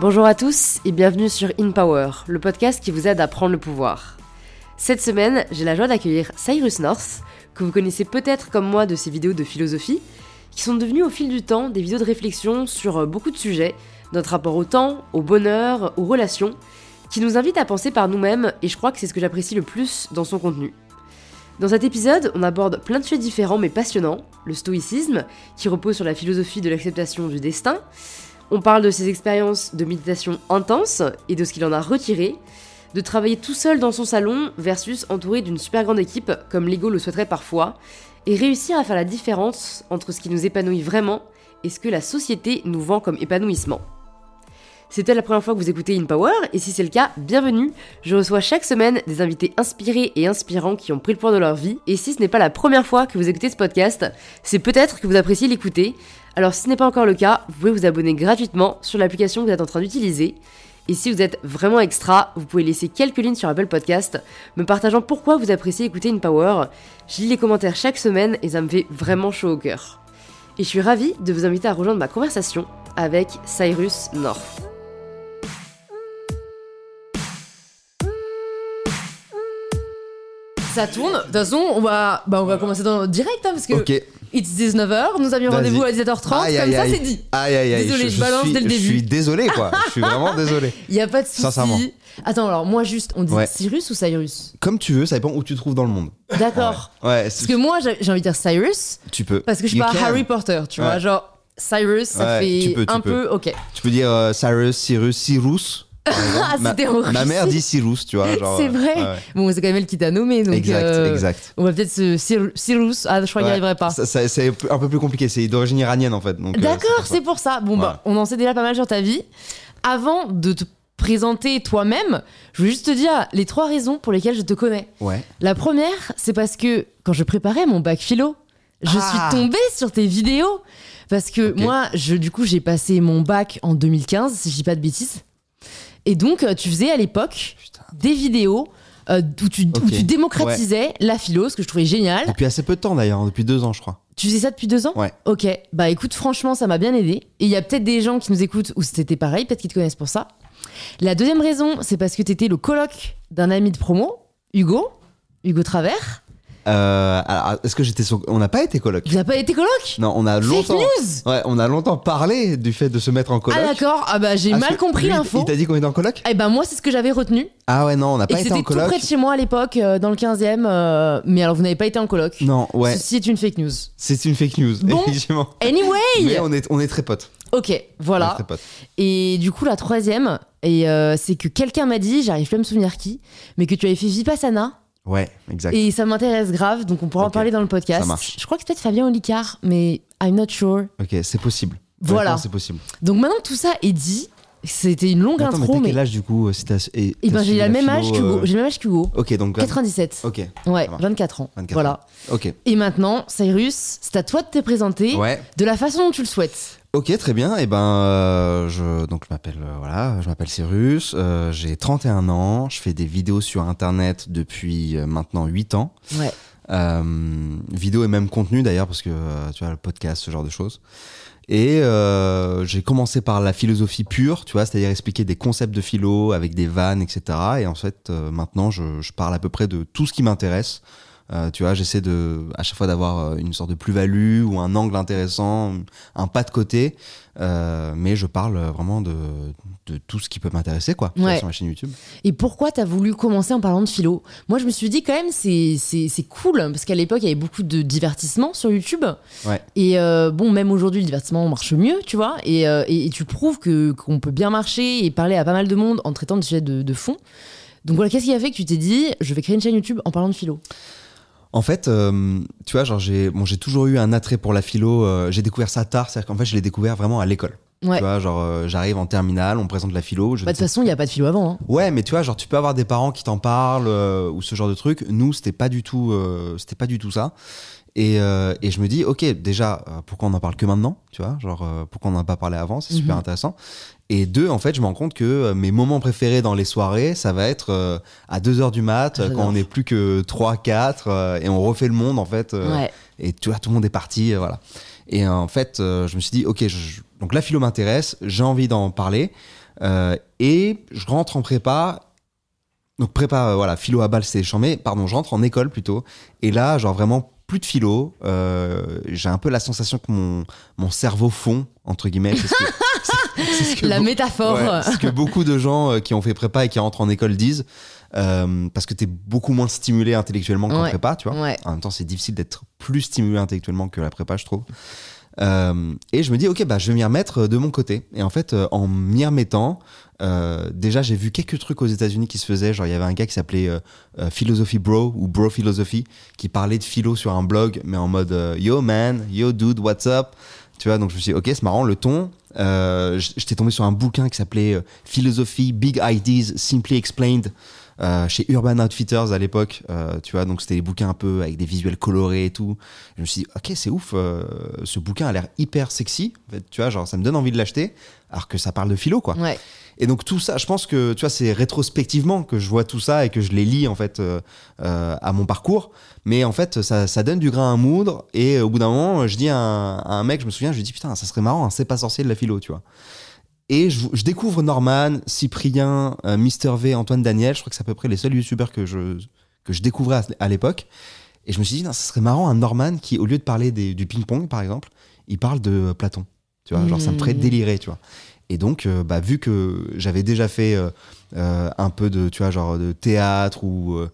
Bonjour à tous et bienvenue sur In Power, le podcast qui vous aide à prendre le pouvoir. Cette semaine, j'ai la joie d'accueillir Cyrus North, que vous connaissez peut-être comme moi de ses vidéos de philosophie, qui sont devenues au fil du temps des vidéos de réflexion sur euh, beaucoup de sujets, notre rapport au temps, au bonheur, aux relations, qui nous invitent à penser par nous-mêmes et je crois que c'est ce que j'apprécie le plus dans son contenu. Dans cet épisode, on aborde plein de sujets différents mais passionnants, le stoïcisme, qui repose sur la philosophie de l'acceptation du destin, on parle de ses expériences de méditation intense et de ce qu'il en a retiré, de travailler tout seul dans son salon versus entouré d'une super grande équipe comme l'ego le souhaiterait parfois, et réussir à faire la différence entre ce qui nous épanouit vraiment et ce que la société nous vend comme épanouissement. Peut-être la première fois que vous écoutez In Power, et si c'est le cas, bienvenue. Je reçois chaque semaine des invités inspirés et inspirants qui ont pris le point de leur vie, et si ce n'est pas la première fois que vous écoutez ce podcast, c'est peut-être que vous appréciez l'écouter. Alors si ce n'est pas encore le cas, vous pouvez vous abonner gratuitement sur l'application que vous êtes en train d'utiliser. Et si vous êtes vraiment extra, vous pouvez laisser quelques lignes sur Apple Podcast, me partageant pourquoi vous appréciez écouter In Power. Je lis les commentaires chaque semaine et ça me fait vraiment chaud au cœur. Et je suis ravie de vous inviter à rejoindre ma conversation avec Cyrus North. Ça tourne. De toute façon, on va, bah, on va commencer dans direct hein, parce que Ok. It's 19h. Nous avions rendez-vous à 17h30. Aïe, comme aïe, ça, c'est dit. Aïe aïe aïe. Désolé, je balance suis, dès le Je début. suis désolé quoi. je suis vraiment désolé. Il y a pas de souci. Sincèrement. Attends, alors moi juste, on dit Ouais. Cyrus ou Cyrus? Comme tu veux, ça dépend où tu te trouves dans le monde. D'accord. Ouais, Parce que moi, j'ai envie de dire Cyrus tu peux. parce que je suis You pas can. Harry Potter, tu vois. Genre Cyrus, ça fait peux, un peux. peu. Ok. Tu peux dire euh, Cyrus, Cyrus, Cyrus. Ah, ma, c'était horrible. ma mère dit Cyrus, tu vois. C'est vrai. ouais, ouais. Bon, c'est quand même elle qui t'a nommé, donc. exact, euh, exact. On va peut-être se Cyr- Cyrus. Ah, je crois qu'il n'y arriverait pas. C'est un peu plus compliqué. C'est d'origine iranienne en fait. euh, D'accord, c'est pour ça. Bon, bah, on en sait déjà pas mal sur ta vie. Avant de te présenter toi-même, je veux juste te dire les trois raisons pour lesquelles je te connais. Ouais. La première, c'est parce que quand je préparais mon bac philo, je Ah. suis tombée sur tes vidéos. Parce que moi, je, du coup, j'ai passé mon bac en 2015, si je dis pas de bêtises. Et donc, euh, tu faisais à l'époque des vidéos euh, où, tu, où tu démocratisais la philo, ce que je trouvais génial. Depuis assez peu de temps d'ailleurs, depuis deux ans je crois. Tu faisais ça depuis deux ans Ouais. Ok, bah écoute, franchement, ça m'a bien aidé. Et il y a peut-être des gens qui nous écoutent où c'était pareil, peut-être qu'ils te connaissent pour ça. La deuxième raison, c'est parce que t'étais le coloc d'un ami de promo, Hugo, Hugo Travers. Euh, alors, est-ce que j'étais sur... On n'a pas été coloc. Vous n'avez pas été coloc Non, on a Fake longtemps. news Ouais, on a longtemps parlé du fait de se mettre en coloc. Ah d'accord, ah bah j'ai mal compris l'info. Il t'a dit qu'on était en coloc Eh ben moi c'est ce que j'avais retenu. Ah ouais, non, on n'a pas été en c'était tout coloc. près de chez moi à l'époque, euh, dans le 15e. euh, mais alors vous n'avez pas été en coloc. Non, ouais, Ceci est une fake news. c'est une fake news, Bon. effectivement. Anyway Mais on est, on est très potes. Ok, On est voilà. très potes. Et du coup, la troisième, et c'est que quelqu'un m'a dit, j'arrive plus à me souvenir qui, mais que tu avais fait Vipassana. Ouais, exact. Et ça m'intéresse grave, donc on pourra en parler dans le podcast. ça marche. Je crois que c'est peut-être Fabien Olicard, mais I'm not sure. Ok, c'est possible. Voilà. C'est possible. Donc maintenant que tout ça est dit, c'était une longue Mais attends, mais intro, t'as mais. quel âge du coup euh, si et Et t'as ben j'ai le la même âge qu'Hugo. euh, J'ai le même âge qu'Hugo. Ok, donc. 97. Ok, Ouais, ça marche. 24 ans. 24 voilà. ok. Et maintenant, Cyrus, c'est à toi de te présenter Ouais. de la façon dont tu le souhaites. Ok, très bien. Et ben, euh, je donc je m'appelle euh, voilà, je m'appelle Cyrus. euh, j'ai 31 ans. Je fais des vidéos sur Internet depuis maintenant 8 ans. Ouais. Vidéo et même contenu d'ailleurs parce que tu vois le podcast, ce genre de choses. Et j'ai commencé par la philosophie pure, tu vois, c'est-à-dire expliquer des concepts de philo avec des vannes, etc. Et en fait, maintenant, je, je parle à peu près de tout ce qui m'intéresse. Euh, tu vois, j'essaie de à chaque fois d'avoir euh, une sorte de plus-value ou un angle intéressant, un pas de côté, euh, mais je parle vraiment de, de tout ce qui peut m'intéresser, quoi, Ouais. sur ma chaîne YouTube. Et pourquoi t'as voulu commencer en parlant de philo? Moi, je me suis dit quand même, c'est, c'est, c'est cool, parce qu'à l'époque, il y avait beaucoup de divertissement sur YouTube. Ouais. Et euh, bon, même aujourd'hui, le divertissement marche mieux, tu vois. Et, et, et tu prouves que, qu'on peut bien marcher et parler à pas mal de monde en traitant des sujets de, de fond. Donc voilà, qu'est-ce qui a fait que tu t'es dit, je vais créer une chaîne YouTube en parlant de philo? En fait, euh, tu vois, genre j'ai bon, j'ai toujours eu un attrait pour la philo. euh, j'ai découvert ça tard, c'est-à-dire qu'en fait, je l'ai découvert vraiment à l'école. Ouais. Tu vois, genre euh, j'arrive en terminale, on me présente la philo. Je Bah, de toute façon, il n'y a pas de philo avant. hein. Ouais, mais tu vois, genre tu peux avoir des parents qui t'en parlent ou ce genre de truc. Nous, c'était pas du tout, c'était pas du tout ça. Et, et je me dis, ok, déjà, pourquoi on en parle que maintenant, tu vois, genre pourquoi on n'en a pas parlé avant, c'est super Mhm. intéressant. Et deux, en fait, je me rends compte que euh, mes moments préférés dans les soirées, ça va être euh, à 2h du mat, euh, quand on n'est plus que 3, 4, euh, et on refait le monde, en fait. euh, Ouais. et tu vois, tout le monde est parti, voilà. Et en fait, euh, je me suis dit, ok, je- donc la philo m'intéresse, j'ai envie d'en parler. Euh, et je rentre en prépa. Donc prépa, voilà, philo à balle, c'est chambé. Pardon, je rentre en école plutôt. Et là, genre vraiment plus de philo. Euh, j'ai un peu la sensation que mon, mon cerveau fond, entre guillemets. Que- ce La métaphore. Ouais, ce que beaucoup de gens euh, qui ont fait prépa et qui rentrent en école disent. Euh, parce que t'es beaucoup moins stimulé intellectuellement qu'en Ouais. prépa, tu vois. Ouais. En même temps, c'est difficile d'être plus stimulé intellectuellement que la prépa, je trouve. Euh, et je me dis, ok, bah, je vais m'y remettre de mon côté. Et en fait, en m'y remettant, euh, déjà, j'ai vu quelques trucs aux États-Unis qui se faisaient. Genre, il y avait un gars qui s'appelait euh, euh, Philosophy Bro ou Bro Philosophy qui parlait de philo sur un blog, mais en mode euh, Yo man, yo dude, what's up? Tu vois, donc je me suis dit, ok, c'est marrant, le ton. Euh, J'étais tombé sur un bouquin qui s'appelait euh, Philosophy, Big Ideas, Simply Explained. Euh, chez Urban Outfitters à l'époque, euh, tu vois, donc c'était des bouquins un peu avec des visuels colorés et tout. Je me suis dit, ok, c'est ouf, euh, ce bouquin a l'air hyper sexy, en fait, tu vois, genre ça me donne envie de l'acheter, alors que ça parle de philo, quoi. Ouais. Et donc tout ça, je pense que tu vois, c'est rétrospectivement que je vois tout ça et que je les lis en fait euh, euh, à mon parcours. Mais en fait, ça, ça donne du grain à moudre. Et au bout d'un moment, je dis à un, à un mec, je me souviens, je lui dis putain, ça serait marrant, un c'est pas sorcier de la philo, tu vois. Et je, je découvre Norman, Cyprien, euh, Mister V, Antoine Daniel. Je crois que c'est à peu près les seuls youtubeurs que je que je découvrais à, à l'époque. Et je me suis dit, non, ça serait marrant un Norman qui, au lieu de parler des- du ping-pong par exemple, il parle de Platon. Tu vois, genre ça me ferait Mmh. délirer, tu vois. Et donc, euh, bah, vu que j'avais déjà fait euh, euh, un peu de, tu vois, genre de théâtre ou, euh,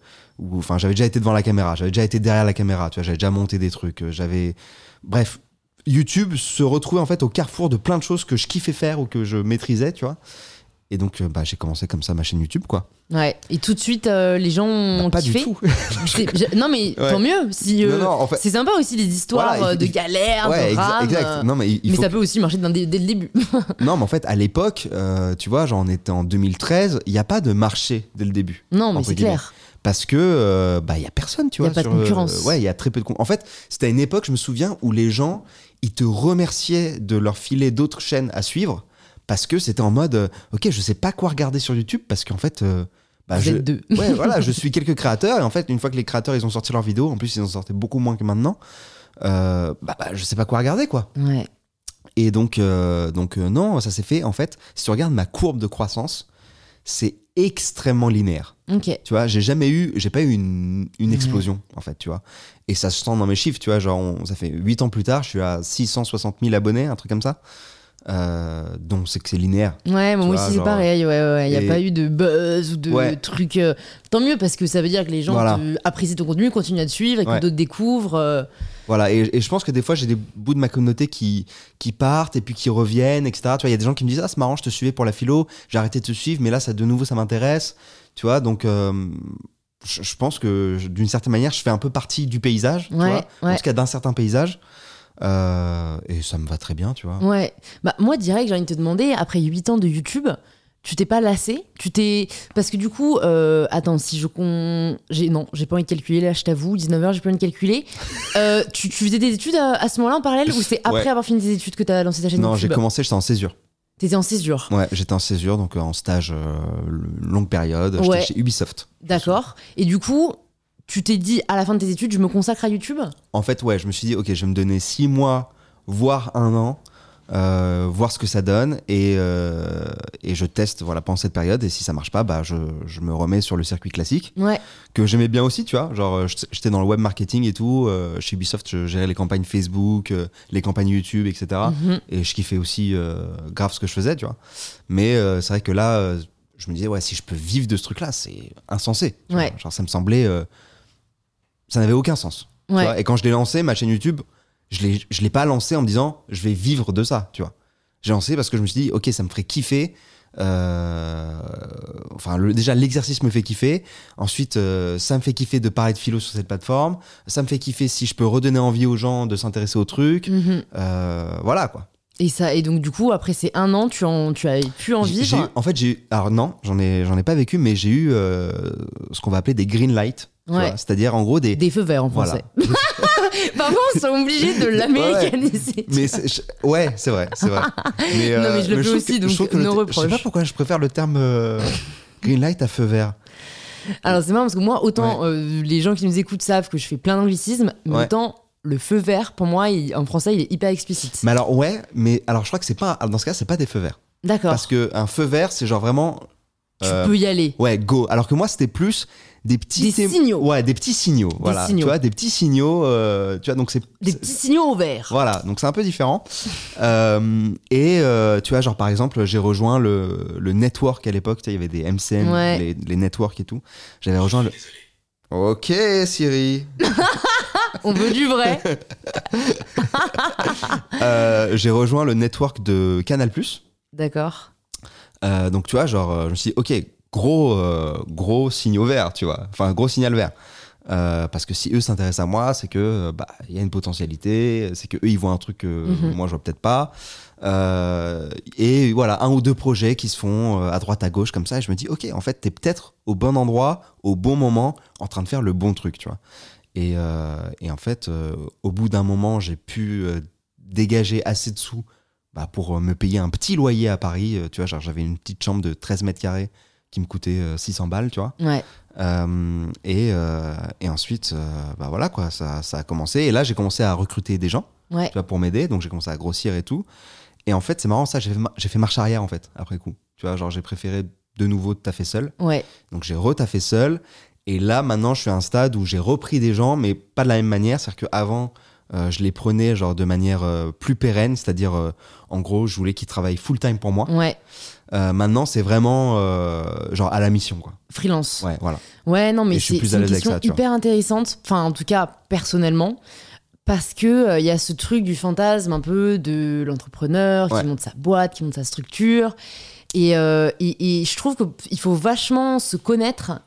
enfin, j'avais déjà été devant la caméra, j'avais déjà été derrière la caméra, tu vois, j'avais déjà monté des trucs, euh, j'avais, bref, YouTube se retrouvait en fait au carrefour de plein de choses que je kiffais faire ou que je maîtrisais, tu vois. Et donc, euh, bah, j'ai commencé comme ça ma chaîne YouTube, quoi. Ouais. Et tout de suite, euh, les gens ont Bah, pas kiffé. du tout. Je- Non, mais Ouais. tant mieux. Si, euh, Non, non, en fait- C'est sympa aussi les histoires Voilà, il- de il- galères, ouais, de rames. exact. euh, Non, mais il, il mais faut ça peut aussi marcher dès, dès le début. Non, mais en fait, à l'époque, tu vois, genre on était en 2013, il n'y a pas de marché dès le début. non, mais c'est clair. Parce que, bah, il y a personne, tu Y a vois. pas de sur, concurrence. ouais, il y a très peu de concurrence. En fait, c'était à une époque, je me souviens, où les gens, ils te remerciaient de leur filer d'autres chaînes à suivre parce que c'était en mode, euh, ok, je sais pas quoi regarder sur YouTube parce qu'en fait, euh, bah, je, deux. ouais, voilà, je suis quelques créateurs et en fait, une fois que les créateurs ils ont sorti leurs vidéos, en plus ils en sortaient beaucoup moins que maintenant, euh, bah, bah, je sais pas quoi regarder quoi. Ouais. Et donc, euh, donc non, ça s'est fait. En fait, si tu regardes ma courbe de croissance, c'est extrêmement linéaire. Ok. Tu vois, j'ai jamais eu, j'ai pas eu une, explosion en fait, tu vois. Et ça se sent dans mes chiffres, tu vois. Genre, on- ça fait 8 ans plus tard, je suis à 660 000 abonnés, un truc comme ça. Euh, donc c'est que c'est linéaire. Ouais, moi aussi c'est pareil. Ouais, ouais. Il n'y a Et- pas eu de buzz ou de Ouais. trucs. euh, Tant mieux parce que ça veut dire que les gens Voilà. te- apprécient ton contenu, continuent à te suivre et que Ouais. d'autres découvrent. euh, Voilà, et, et je pense que des fois, j'ai des bouts de ma communauté qui, qui partent et puis qui reviennent, etc. Tu vois, il y a des gens qui me disent Ah, c'est marrant, je te suivais pour la philo, j'ai arrêté de te suivre, mais là, ça, de nouveau, ça m'intéresse. Tu vois, donc euh, je, je pense que d'une certaine manière, je fais un peu partie du paysage, tu Ouais, vois, en ouais. tout cas d'un certain paysage. Euh, et ça me va très bien, tu vois. Ouais. Bah, moi, direct, j'ai envie de te demander, après 8 ans de YouTube, tu t'es pas lassé? Tu t'es. Parce que du coup, euh, attends, si je con. J'ai... Non, j'ai pas envie de calculer, là, je t'avoue, 19h, j'ai pas envie de calculer. Euh, tu, tu faisais des études à, à ce moment-là en parallèle ou c'est après Ouais. avoir fini tes études que t'as lancé ta chaîne Non, j'ai commencé, j'étais en césure. T'étais en césure. Ouais, j'étais en césure, donc en stage euh, longue période. Ouais. J'étais chez Ubisoft. D'accord. Et du coup, tu t'es dit, à la fin de tes études, je me consacre à YouTube? En fait, ouais, je me suis dit, ok, je vais me donner six mois, voire un an, euh, voir ce que ça donne, et, euh, et je teste voilà, pendant cette période, et si ça marche pas, bah, je, je me remets sur le circuit classique, Ouais. que j'aimais bien aussi, tu vois, genre euh, j'étais dans le web marketing et tout, euh, chez Ubisoft, je gérais les campagnes Facebook, les campagnes YouTube, etc. Mhm. Et je kiffais aussi grave ce que je faisais, tu vois. Mais c'est vrai que là, je me disais, ouais, si je peux vivre de ce truc-là, c'est insensé. Ouais. Genre, ça me semblait. Ça n'avait aucun sens. tu Ouais. vois. Et quand je l'ai lancé, ma chaîne YouTube, je l'ai, je l'ai pas lancé en me disant, je vais vivre de ça, tu vois. J'ai lancé parce que je me suis dit, ok, ça me ferait kiffer. euh, enfin, le- déjà, l'exercice me fait kiffer. Ensuite, euh, ça me fait kiffer de parler de philo sur cette plateforme. Ça me fait kiffer si je peux redonner envie aux gens de s'intéresser au truc. Mhm. Euh, voilà, quoi. Et, ça, et donc, du coup, après ces un an, tu, en, tu as pu en eu- vivre en fait, j'ai eu- alors non, j'en ai, j'en ai pas vécu, mais j'ai eu euh, ce qu'on va appeler des green lights. Ouais. C'est-à-dire, en gros, des. Des feux verts en voilà. français. Parfois, on sont obligés de l'américaniser. Mais c'est- je- ouais, c'est vrai, c'est vrai. Mais, euh, Non, mais je le fais trouve aussi, que- je donc trouve que nos. Je sais pas pourquoi je préfère le terme euh, green light à feu vert. Alors, c'est marrant parce que moi, autant euh, les gens qui nous écoutent savent que je fais plein d'anglicismes, mais Ouais. autant le feu vert, pour moi, il- en français, il est hyper explicite. Mais alors, ouais, mais alors je crois que c'est pas. Dans ce cas, c'est pas des feux verts. D'accord. Parce que un feu vert, c'est genre vraiment. Tu euh, peux y aller. Ouais, go. Alors que moi, c'était plus des petits Des signaux. Ouais, des petits signaux. voilà. signaux. Tu vois, des petits signaux. euh, tu vois, donc c'est. Des petits signaux au vert. Voilà, donc c'est un peu différent. Euh, et euh, tu vois, genre par exemple, j'ai rejoint le, le network à l'époque. Tu sais, il y avait des MCN, Ouais. les, les networks et tout. J'avais rejoint le. Ok, Siri. On veut du vrai. J'ai rejoint le network de Canal. D'accord. Euh, donc tu vois, genre, euh, je me suis dit, ok, gros, euh, gros signaux verts, tu vois. Enfin, gros signal vert. Euh, parce que si eux s'intéressent à moi, c'est que bah il y a une potentialité, c'est que eux ils voient un truc que Mhm. moi je vois peut-être pas. Euh, et voilà, un ou deux projets qui se font à droite à gauche comme ça. Et je me dis, ok, en fait, t'es peut-être au bon endroit, au bon moment, en train de faire le bon truc, tu vois. Et, euh, et en fait, au bout d'un moment, j'ai pu dégager assez de sous bah, pour euh, me payer un petit loyer à Paris. Euh, tu vois, genre j'avais une petite chambre de 13 mètres carrés qui me coûtait euh, 600 balles, tu vois. Ouais. Euh, et, euh, et ensuite, euh, bah voilà quoi, ça, ça a commencé. Et là, j'ai commencé à recruter des gens, Ouais. tu vois, pour m'aider. Donc j'ai commencé à grossir et tout. Et en fait, c'est marrant ça, j'ai fait, ma- j'ai fait marche arrière en fait après coup. Tu vois, genre j'ai préféré de nouveau taffer seul. Ouais. Donc j'ai retaffé seul. Et là, maintenant, je suis à un stade où j'ai repris des gens, mais pas de la même manière. C'est-à-dire qu'avant, euh, je les prenais genre de manière euh, plus pérenne, c'est-à-dire, euh, en gros, je voulais qu'ils travaillent full time pour moi. Ouais. Maintenant, c'est vraiment genre à la mission, quoi. Freelance. Ouais, voilà. Ouais, non, mais Et je suis c'est une question ça, hyper intéressante. Enfin, en tout cas, personnellement. Parce que il y a ce truc du fantasme un peu de l'entrepreneur Ouais. qui monte sa boîte, qui monte sa structure. Et, et, et je trouve qu'il faut vachement se connaître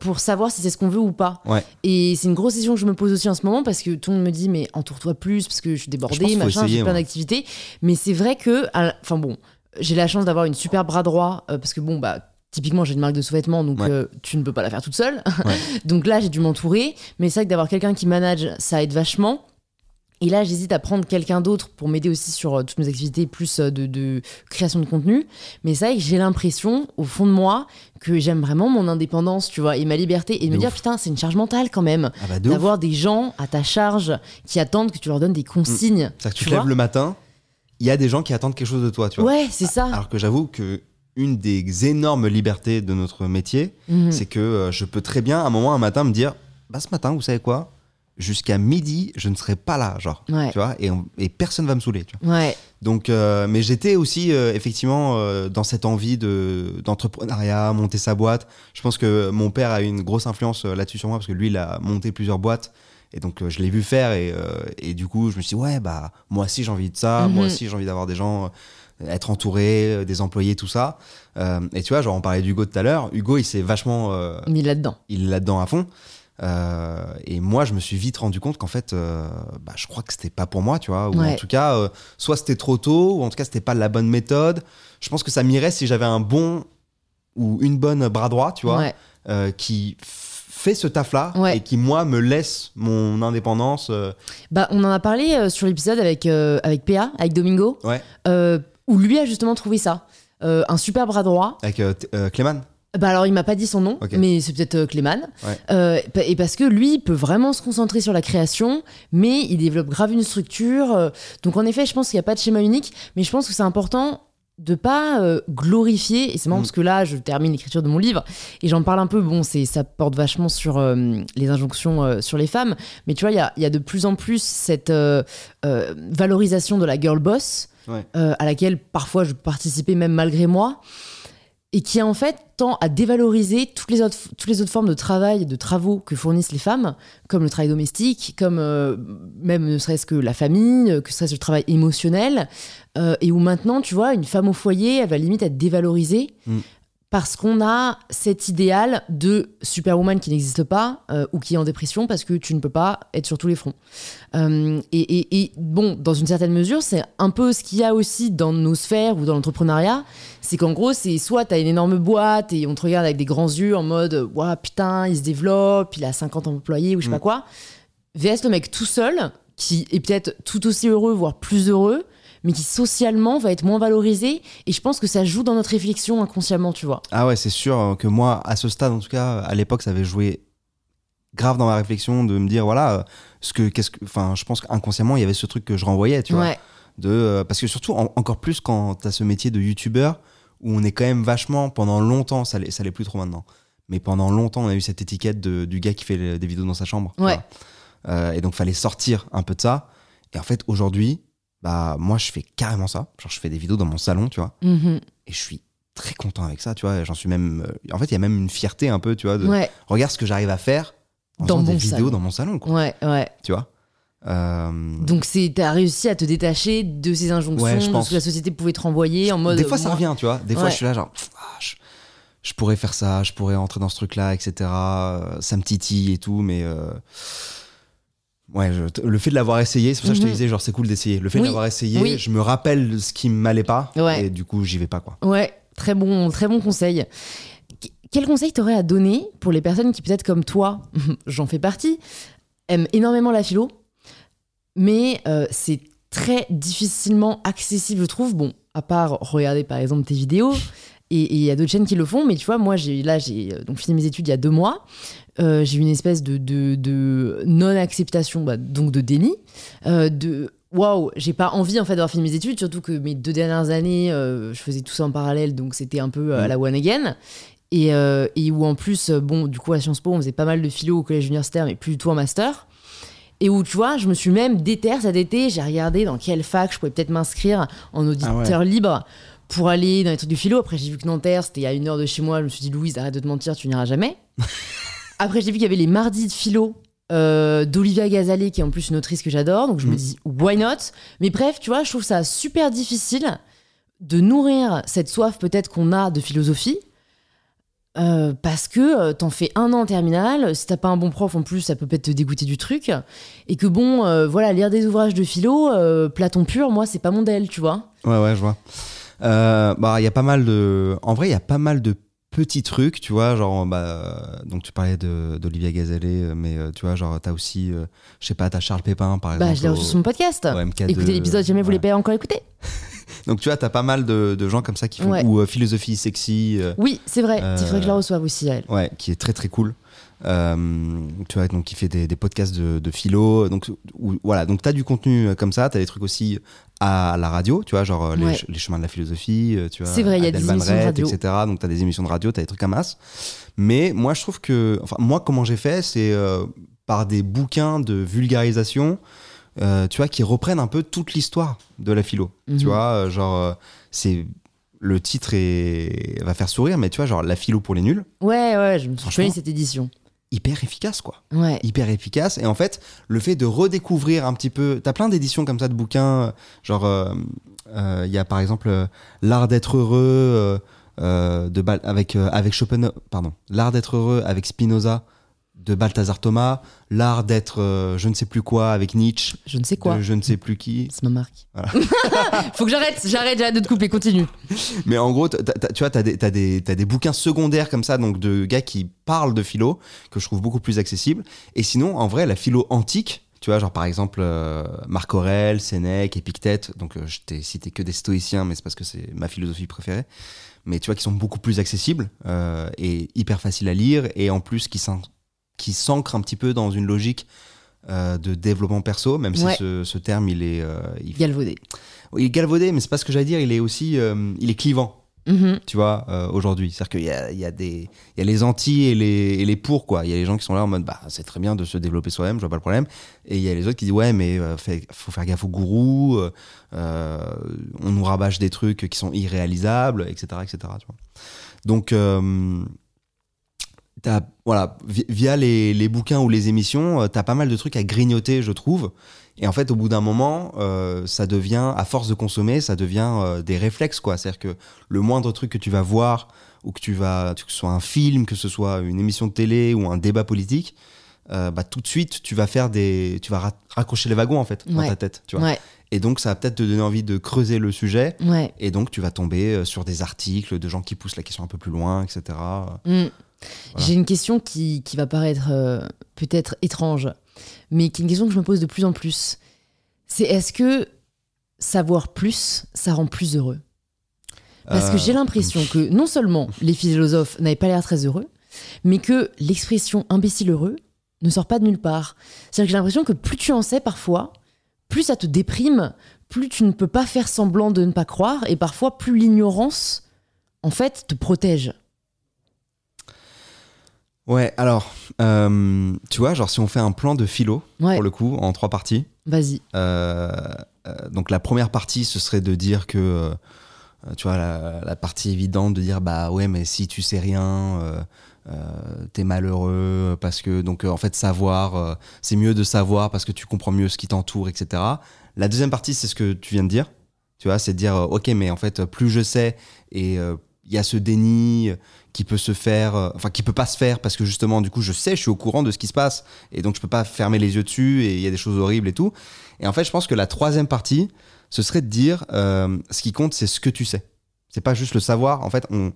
pour savoir si c'est ce qu'on veut ou pas. Ouais. Et c'est une grosse question que je me pose aussi en ce moment parce que tout le monde me dit mais entoure-toi plus parce que je suis débordée, machin, j'ai plein d'activités. Mais c'est vrai que, enfin bon, j'ai la chance d'avoir une super bras droit euh, parce que bon bah typiquement j'ai une marque de sous-vêtements donc Ouais. euh, tu ne peux pas la faire toute seule. Ouais. donc là j'ai dû m'entourer, mais c'est vrai que d'avoir quelqu'un qui manage ça aide vachement. Et là, j'hésite à prendre quelqu'un d'autre pour m'aider aussi sur euh, toutes mes activités plus euh, de, de création de contenu. Mais c'est vrai que j'ai l'impression, au fond de moi, que j'aime vraiment mon indépendance, tu vois, et ma liberté. Et de me dire, putain, c'est une charge mentale quand même. Ah bah de. D'avoir des gens à ta charge qui attendent que tu leur donnes des consignes. C'est-à-dire que tu tu te lèves le matin, il y a des gens qui attendent quelque chose de toi, tu vois. Ouais, c'est ça. Alors que j'avoue que une des énormes libertés de notre métier, Mhm. c'est que euh, je peux très bien, à un moment, un matin, me dire, bah ce matin, vous savez quoi? Jusqu'à midi, je ne serai pas là, genre. Ouais. Tu vois, et, on- et personne va me saouler, tu vois. Ouais, Donc, euh, mais j'étais aussi euh, effectivement euh, dans cette envie de d'entrepreneuriat, monter sa boîte. Je pense que mon père a eu une grosse influence là-dessus sur moi parce que lui, il a monté plusieurs boîtes. Et donc, je l'ai vu faire et, et du coup, je me suis dit, ouais, bah, moi aussi, j'ai envie de ça. Mhm. Moi aussi, j'ai envie d'avoir des gens, être entouré, des employés, tout ça. Euh, et tu vois, genre, on parlait d'Hugo tout à l'heure. Hugo, il s'est vachement euh, mis là-dedans. il est là-dedans à fond. Euh, et moi, je me suis vite rendu compte qu'en fait, euh, bah, je crois que c'était pas pour moi, tu vois. Ou Ouais. en tout cas, euh, soit c'était trop tôt, ou en tout cas, c'était pas la bonne méthode. Je pense que ça m'irait si j'avais un bon ou une bonne bras droit, tu vois, Ouais. qui fait ce taf-là Ouais. et qui, moi, me laisse mon indépendance. Bah, on en a parlé sur l'épisode avec, avec PA, avec Domingo, où lui a justement trouvé ça. Un super bras droit. avec Clément. Bah alors il m'a pas dit son nom, mais c'est peut-être euh. Ouais. Euh, et parce que lui il peut vraiment se concentrer sur la création, mais il développe grave une structure. euh, donc en effet, je pense qu'il n'y a pas de schéma unique, mais je pense que c'est important de pas euh, glorifier. Et c'est marrant Mm. parce que là, je termine l'écriture de mon livre et j'en parle un peu. Bon, c'est ça porte vachement sur les injonctions sur les femmes, mais tu vois, il y a, y a de plus en plus cette valorisation de la girl boss Ouais. à laquelle parfois je participais même malgré moi, et qui en fait tend à dévaloriser toutes les autres, toutes les autres formes de travail et de travaux que fournissent les femmes, comme le travail domestique, comme euh, même ne serait-ce que la famille, que serait-ce le travail émotionnel, euh, et où maintenant, tu vois, une femme au foyer, elle va limite être dévalorisée. Mm. Parce qu'on a cet idéal de superwoman qui n'existe pas euh, ou qui est en dépression parce que tu ne peux pas être sur tous les fronts. Euh, et, et- et bon, dans une certaine mesure, c'est un peu ce qu'il y a aussi dans nos sphères ou dans l'entrepreneuriat. C'est qu'en gros, c'est soit tu as une énorme boîte et on te regarde avec des grands yeux en mode Waouh, putain, il se développe, il a 50 employés ou je sais Mm. pas quoi. VS le mec tout seul, qui est peut-être tout aussi heureux, voire plus heureux, mais qui socialement va être moins valorisé. Et je pense que ça joue dans notre réflexion inconsciemment, tu vois. Ah ouais, c'est sûr euh, que moi, à ce stade, en tout cas, à l'époque, ça avait joué grave dans ma réflexion de me dire, voilà, euh, ce que, qu'est-ce que, enfin, je pense qu'inconsciemment, il y avait ce truc que je renvoyais, tu vois. De, euh, parce que surtout, en- encore plus quand tu as ce métier de youtubeur, où on est quand même vachement, pendant longtemps, ça l'est ça l'est plus trop maintenant, mais pendant longtemps, on a eu cette étiquette de- du gars qui fait le- des vidéos dans sa chambre. Ouais. Euh, et donc, fallait sortir un peu de ça. Et en fait, aujourd'hui, bah, moi, je fais carrément ça. Genre, je fais des vidéos dans mon salon, tu vois, Mhm. et je suis très content avec ça, tu vois. J'en suis même. euh, en fait, il y a même une fierté un peu, tu vois, de Ouais, regarde ce que j'arrive à faire en Dans faisant des mon vidéos salon. dans mon salon, quoi. ouais, ouais. Tu vois. Euh, Donc c'est t'as réussi à te détacher de ces injonctions, Ouais, je de pense. ce que la société pouvait te renvoyer en mode. des fois, ça revient, tu vois. Des fois, Ouais. je suis là, genre, ah, je, je pourrais faire ça, je pourrais rentrer dans ce truc-là, etc. Euh, Ça me titille et tout, mais. euh, Ouais, je- le fait de l'avoir essayé, c'est pour ça que je te Mhm. disais, genre, c'est cool d'essayer. Le fait Oui, de l'avoir essayé, oui. je me rappelle ce qui m'allait pas, Ouais. et du coup, j'y vais pas, quoi. Ouais, très bon, très bon conseil. Qu- Quel conseil t'aurais à donner pour les personnes qui peut-être comme toi, j'en fais partie, aiment énormément la philo, mais euh, c'est très difficilement accessible, je trouve. Bon, à part regarder par exemple tes vidéos, et il y a d'autres chaînes qui le font, mais tu vois, moi, j'ai là, j'ai euh, donc fini mes études il y a deux mois. Euh, j'ai eu une espèce de, de, de non-acceptation, bah, donc de déni, euh, de waouh, j'ai pas envie en fait d'avoir fini mes études, surtout que mes deux dernières années, euh, je faisais tout ça en parallèle, donc c'était un peu à la one again. Et, et où en plus, bon, du coup, à Sciences Po, on faisait pas mal de philo au collège universitaire, mais plus du tout en master. Et où, tu vois, je me suis même déter cet été, j'ai regardé dans quelle fac je pouvais peut-être m'inscrire en auditeur libre pour aller dans les trucs du philo. Après, j'ai vu que Nanterre, c'était à une heure de chez moi. Je me suis dit, Louise, arrête de te mentir, tu n'iras jamais. Après, j'ai vu qu'il y avait les mardis de philo euh, d'Olivia Gazalet, qui est en plus une autrice que j'adore. Donc, je me Mhm. dis, why not? Mais bref, tu vois, je trouve ça super difficile de nourrir cette soif peut-être qu'on a de philosophie. euh, parce que euh, t'en fais un an en terminale, si t'as pas un bon prof en plus, ça peut peut-être te dégoûter du truc. Et que bon, voilà, lire des ouvrages de philo, Platon pur, moi, c'est pas mon del, tu vois. Ouais, ouais, je vois. Bah, il y a pas mal de. En vrai, il y a pas mal de petits trucs, tu vois, genre, bah, donc tu parlais de- d'Olivia Gazalet, euh, mais euh, tu vois, genre, t'as aussi, euh, je sais pas, t'as Charles Pépin, par exemple. Bah, je l'ai reçu sur mon podcast. au MK2, Écoutez l'épisode, jamais vous l'avez pas encore écouté. Donc, tu vois, t'as pas mal de, de gens comme ça qui font. Ouais. Ou euh, Philosophie Sexy, euh, Oui, c'est vrai, il faudrait que je la reçoive aussi, elle. ouais, qui est très très cool. Euh, tu vois, donc, qui fait des, des podcasts de, de philo. Donc, où- voilà, donc t'as du contenu euh, comme ça, t'as des trucs aussi à la radio, tu vois, genre euh, les, Ouais. ch- les chemins de la philosophie, euh, tu vois. C'est vrai, il y a des émissions de radio. etc. Donc, t'as des émissions de radio, t'as des trucs à masse. Mais moi, je trouve que, enfin, moi, comment j'ai fait, c'est euh, par des bouquins de vulgarisation, euh, tu vois, qui reprennent un peu toute l'histoire de la philo. Mhm. Tu vois, euh, genre, c'est. Le titre est... va faire sourire, mais tu vois, genre, la philo pour les nuls, Ouais, ouais, je me suis cette édition. Hyper efficace, quoi Ouais. hyper efficace. Et en fait, le fait de redécouvrir un petit peu. T'as plein d'éditions comme ça de bouquins. euh, Genre, euh, euh, il y a par exemple euh, L'art d'être heureux de avec, avec Schopenhauer. Pardon. L'art d'être heureux avec Spinoza de Balthazar Thomas. L'art d'être euh, je ne sais plus quoi avec Nietzsche. Je ne sais quoi. Je ne sais plus qui. C'est ma marque. Voilà. Faut que j'arrête, j'arrête, j'arrête de te couper, continue. Mais en gros, t'as- tu vois, t'as des, t'as des, des bouquins secondaires comme ça, donc de gars qui parlent de philo, que je trouve beaucoup plus accessible. Et sinon, en vrai, la philo antique, tu vois, genre par exemple euh, Marc Aurèle, Sénèque, Épictète, donc euh, je t'ai cité que des stoïciens, mais c'est parce que c'est ma philosophie préférée. Mais tu vois, qui sont beaucoup plus accessibles et hyper faciles à lire, et en plus qui s'an- qui s'ancrent un petit peu dans une logique euh, de développement perso, même Ouais. si ce, ce terme, il est, euh, il, Galvaudé. il est galvaudé, mais c'est pas ce que j'allais dire, il est aussi, euh, il est clivant Mhm. tu vois, euh, aujourd'hui. C'est-à-dire qu'il y a, il y, a des- il y a les anti et les, et les pour, quoi. Il y a les gens qui sont là en mode, bah, c'est très bien de se développer soi-même, je vois pas le problème. Et il y a les autres qui disent, ouais, mais fait- faut faire gaffe aux gourous, on nous rabâche des trucs qui sont irréalisables, etc., etc., tu vois. Donc, euh, voilà, vi- via les, les bouquins ou les émissions, euh, t'as pas mal de trucs à grignoter, je trouve. Et en fait, au bout d'un moment, euh, ça devient, à force de consommer, ça devient euh, des réflexes, quoi. C'est-à-dire que le moindre truc que tu vas voir, ou que tu vas, que ce soit un film, que ce soit une émission de télé ou un débat politique, euh, bah, tout de suite, tu vas faire des, tu vas ra- raccrocher les wagons, en fait, dans ta tête, tu vois. Ouais, Et donc, ça va peut-être te donner envie de creuser le sujet. ouais. Et donc, tu vas tomber sur des articles de gens qui poussent la question un peu plus loin, etc. Mm. Voilà. J'ai une question qui, qui va paraître euh, peut-être étrange, mais qui est une question que je me pose de plus en plus. C'est est-ce que savoir plus, ça rend plus heureux? Parce que Euh, j'ai l'impression que non seulement les philosophes n'avaient pas l'air très heureux, mais que l'expression imbécile heureux ne sort pas de nulle part. C'est-à-dire que j'ai l'impression que plus tu en sais parfois, plus ça te déprime, plus tu ne peux pas faire semblant de ne pas croire, et parfois plus l'ignorance, en fait, te protège. Ouais, alors, euh, tu vois, genre si on fait un plan de philo, Ouais. pour le coup, en trois parties, Vas-y. euh, euh, donc la première partie, ce serait de dire que, tu vois, la, la partie évidente de dire, bah ouais, mais si tu sais rien, t'es malheureux, parce que, donc en fait, savoir, c'est mieux de savoir parce que tu comprends mieux ce qui t'entoure, etc. La deuxième partie, c'est ce que tu viens de dire, tu vois, c'est de dire, ok, mais en fait, plus je sais, et il y a ce déni qui peut se faire, euh, enfin qui peut pas se faire parce que justement du coup je sais, je suis au courant de ce qui se passe et donc je peux pas fermer les yeux dessus et il y a des choses horribles et tout. Et en fait, je pense que la troisième partie, ce serait de dire euh, ce qui compte, c'est ce que tu sais. C'est pas juste le savoir. En fait, on,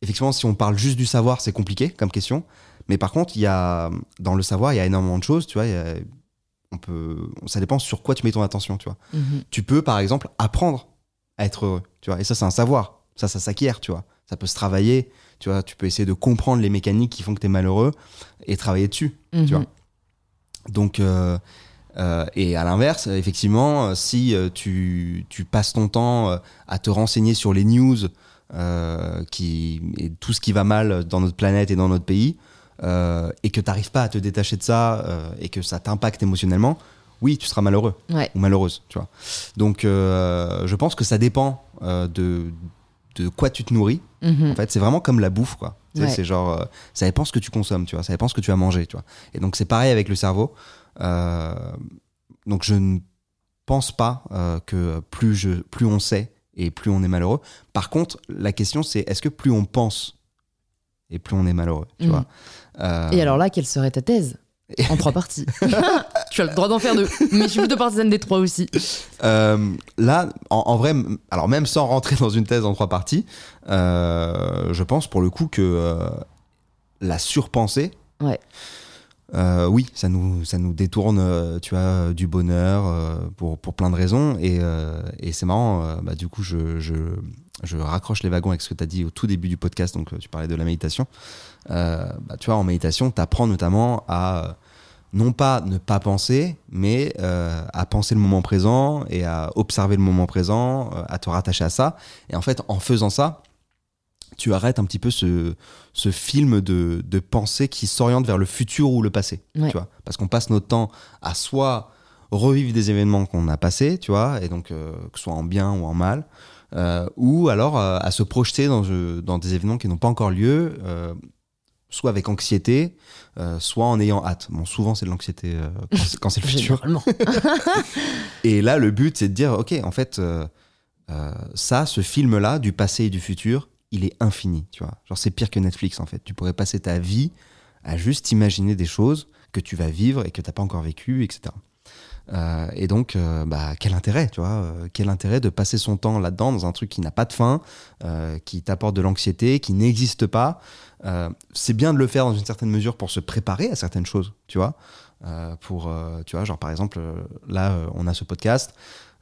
effectivement, si on parle juste du savoir, c'est compliqué comme question. Mais par contre, il y a dans le savoir, il y a énormément de choses. Tu vois, il y a- on peut, ça dépend sur quoi tu mets ton attention. Tu vois Mhm. tu peux par exemple apprendre à être heureux, tu vois. Et ça c'est un savoir, ça ça s'acquiert, tu vois. Ça peut se travailler, tu vois, tu peux essayer de comprendre les mécaniques qui font que tu es malheureux et travailler dessus, Mhm. tu vois. Donc euh, euh, et à l'inverse, effectivement, euh, si tu, tu passes ton temps à te renseigner sur les news qui, et tout ce qui va mal dans notre planète et dans notre pays, et que tu n'arrives pas à te détacher de ça et que ça t'impacte émotionnellement, oui, tu seras malheureux Ouais. ou malheureuse, tu vois. Donc, euh, je pense que ça dépend euh, de, de quoi tu te nourris. Mhm. En fait, c'est vraiment comme la bouffe, quoi. Ouais. C'est genre, euh, ça dépend ce que tu consommes, tu vois. Ça dépend ce que tu as mangé, tu vois. Et donc, c'est pareil avec le cerveau. Euh, donc, je ne pense pas euh, que plus, je, plus on sait et plus on est malheureux. Par contre, la question, c'est est-ce que plus on pense et plus on est malheureux, tu Mhm. vois. Et alors là, quelle serait ta thèse? En trois parties. tu as le droit d'en faire deux. Mais je suis plutôt partisane des trois aussi. Euh, là, en, en vrai, alors même sans rentrer dans une thèse en trois parties, euh, je pense pour le coup que euh, la surpensée, Ouais. euh, oui, ça nous, ça nous détourne, tu vois, du bonheur pour, pour plein de raisons. Et, et c'est marrant, bah, du coup, je, je, je raccroche les wagons avec ce que tu as dit au tout début du podcast, donc tu parlais de la méditation. Euh, bah, tu vois, en méditation, tu apprends notamment à non pas ne pas penser, mais euh, à penser le moment présent et à observer le moment présent, euh, à te rattacher à ça. Et en fait, en faisant ça, tu arrêtes un petit peu ce, ce film de, de pensée qui s'oriente vers le futur ou le passé. Ouais. Tu vois Parce qu'on passe notre temps à soit revivre des événements qu'on a passés, tu vois, et donc euh, que ce soit en bien ou en mal, ou alors à se projeter dans, dans des événements qui n'ont pas encore lieu, soit avec anxiété, euh, soit en ayant hâte. Bon, souvent c'est de l'anxiété euh, quand c'est- le futur. Et là, le but, c'est de dire, ok, en fait, euh, ça, ce film-là, du passé et du futur, il est infini, tu vois. Genre, c'est pire que Netflix, en fait. Tu pourrais passer ta vie à juste imaginer des choses que tu vas vivre et que t'as pas encore vécues, etc. Euh, et donc, euh, bah, quel intérêt, tu vois euh, Quel intérêt de passer son temps là-dedans, dans un truc qui n'a pas de fin, qui t'apporte de l'anxiété, qui n'existe pas. Euh, c'est bien de le faire dans une certaine mesure pour se préparer à certaines choses, tu vois. Euh, pour, euh, tu vois, genre par exemple, là, on a ce podcast.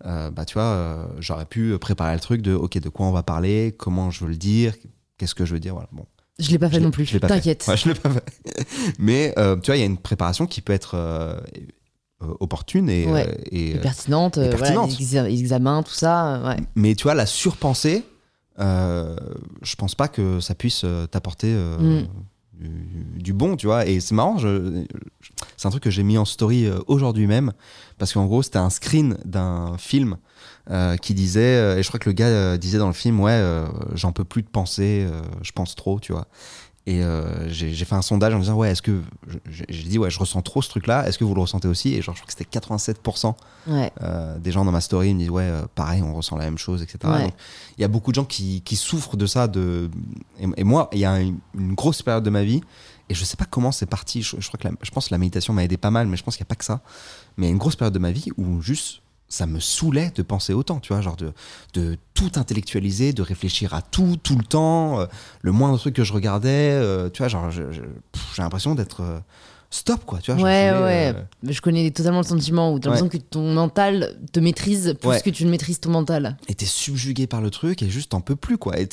bah, tu vois, j'aurais pu préparer le truc de, ok, de quoi on va parler, comment je veux le dire, qu'est-ce que je veux dire, voilà. Bon, Je l'ai pas fait non plus. je. T'inquiète. Ouais, je l'ai pas fait. Mais tu vois, il y a une préparation qui peut être opportune et, Ouais. et, Et pertinente, et voilà, pertinente. les examens, tout ça. Ouais. mais tu vois, la surpensée, euh, je pense pas que ça puisse euh, t'apporter euh, Mm. du, du bon, tu vois. Et c'est marrant, c'est un truc que j'ai mis en story aujourd'hui même, parce qu'en gros, c'était un screen d'un film euh, qui disait, et je crois que le gars disait dans le film, ouais, j'en peux plus de penser, je pense trop, tu vois. Et euh, j'ai fait un sondage en disant, ouais, est-ce que. J'ai dit, ouais, je ressens trop ce truc-là, est-ce que vous le ressentez aussi? Et genre, je crois que c'était 87% Ouais. euh, des gens dans ma story me disent ouais euh, pareil on ressent la même chose etc Ouais. Il y a beaucoup de gens qui, qui souffrent de ça de et, et moi il y a une, une grosse période de ma vie et je sais pas comment c'est parti je, je crois que la, je pense que la méditation m'a aidé pas mal mais je pense qu'il n'y a pas que ça mais il y a une grosse période de ma vie où juste ça me saoulait de penser autant, tu vois, genre de, tout intellectualiser, de réfléchir à tout, tout le temps, euh, le moindre truc que je regardais, euh, tu vois, genre, j'ai l'impression d'être, euh, stop quoi, tu vois. Ouais, je ouais. euh, Je connais totalement le sentiment où t'as Ouais. l'impression que ton mental te maîtrise plus Ouais. que tu ne maîtrises ton mental. et t'es subjugué par le truc et juste t'en peux plus quoi. Et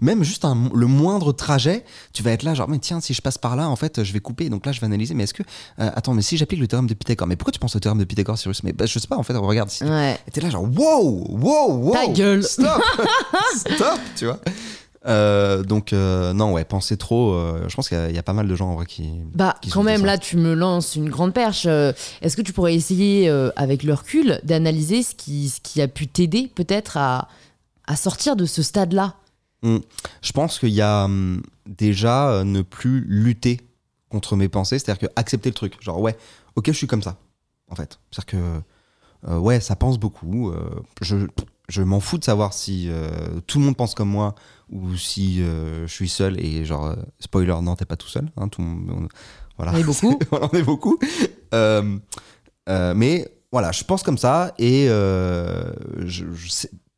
même juste un- le moindre trajet, tu vas être là genre mais tiens si je passe par là en fait je vais couper donc là je vais analyser mais est-ce que euh, attends mais si j'applique le théorème de Pythagore mais pourquoi tu penses au théorème de Pythagore Cyrus? Mais bah, je sais pas en fait regarde si Ouais. et t'es là genre wow wow wow Ta gueule. stop stop tu vois. Euh, donc euh, non ouais penser trop euh, je pense qu'il y, a- il y a pas mal de gens en vrai qui Bah, qui quand même, là, tu me lances une grande perche. Est-ce que tu pourrais essayer, avec le recul, d'analyser ce qui, ce qui a pu t'aider, peut-être, à, à sortir de ce stade-là? Je pense qu'il y a hum, déjà ne plus lutter contre mes pensées, c'est-à-dire que accepter le truc. Genre, ouais, ok, je suis comme ça, en fait. C'est-à-dire que, ouais, ça pense beaucoup. je je m'en fous de savoir si tout le monde pense comme moi ou si euh, je suis seul. Et genre, euh, spoiler, non, t'es pas tout seul. Hein, tout on- voilà. On est beaucoup. on en est beaucoup. Euh, euh, mais voilà, je pense comme ça et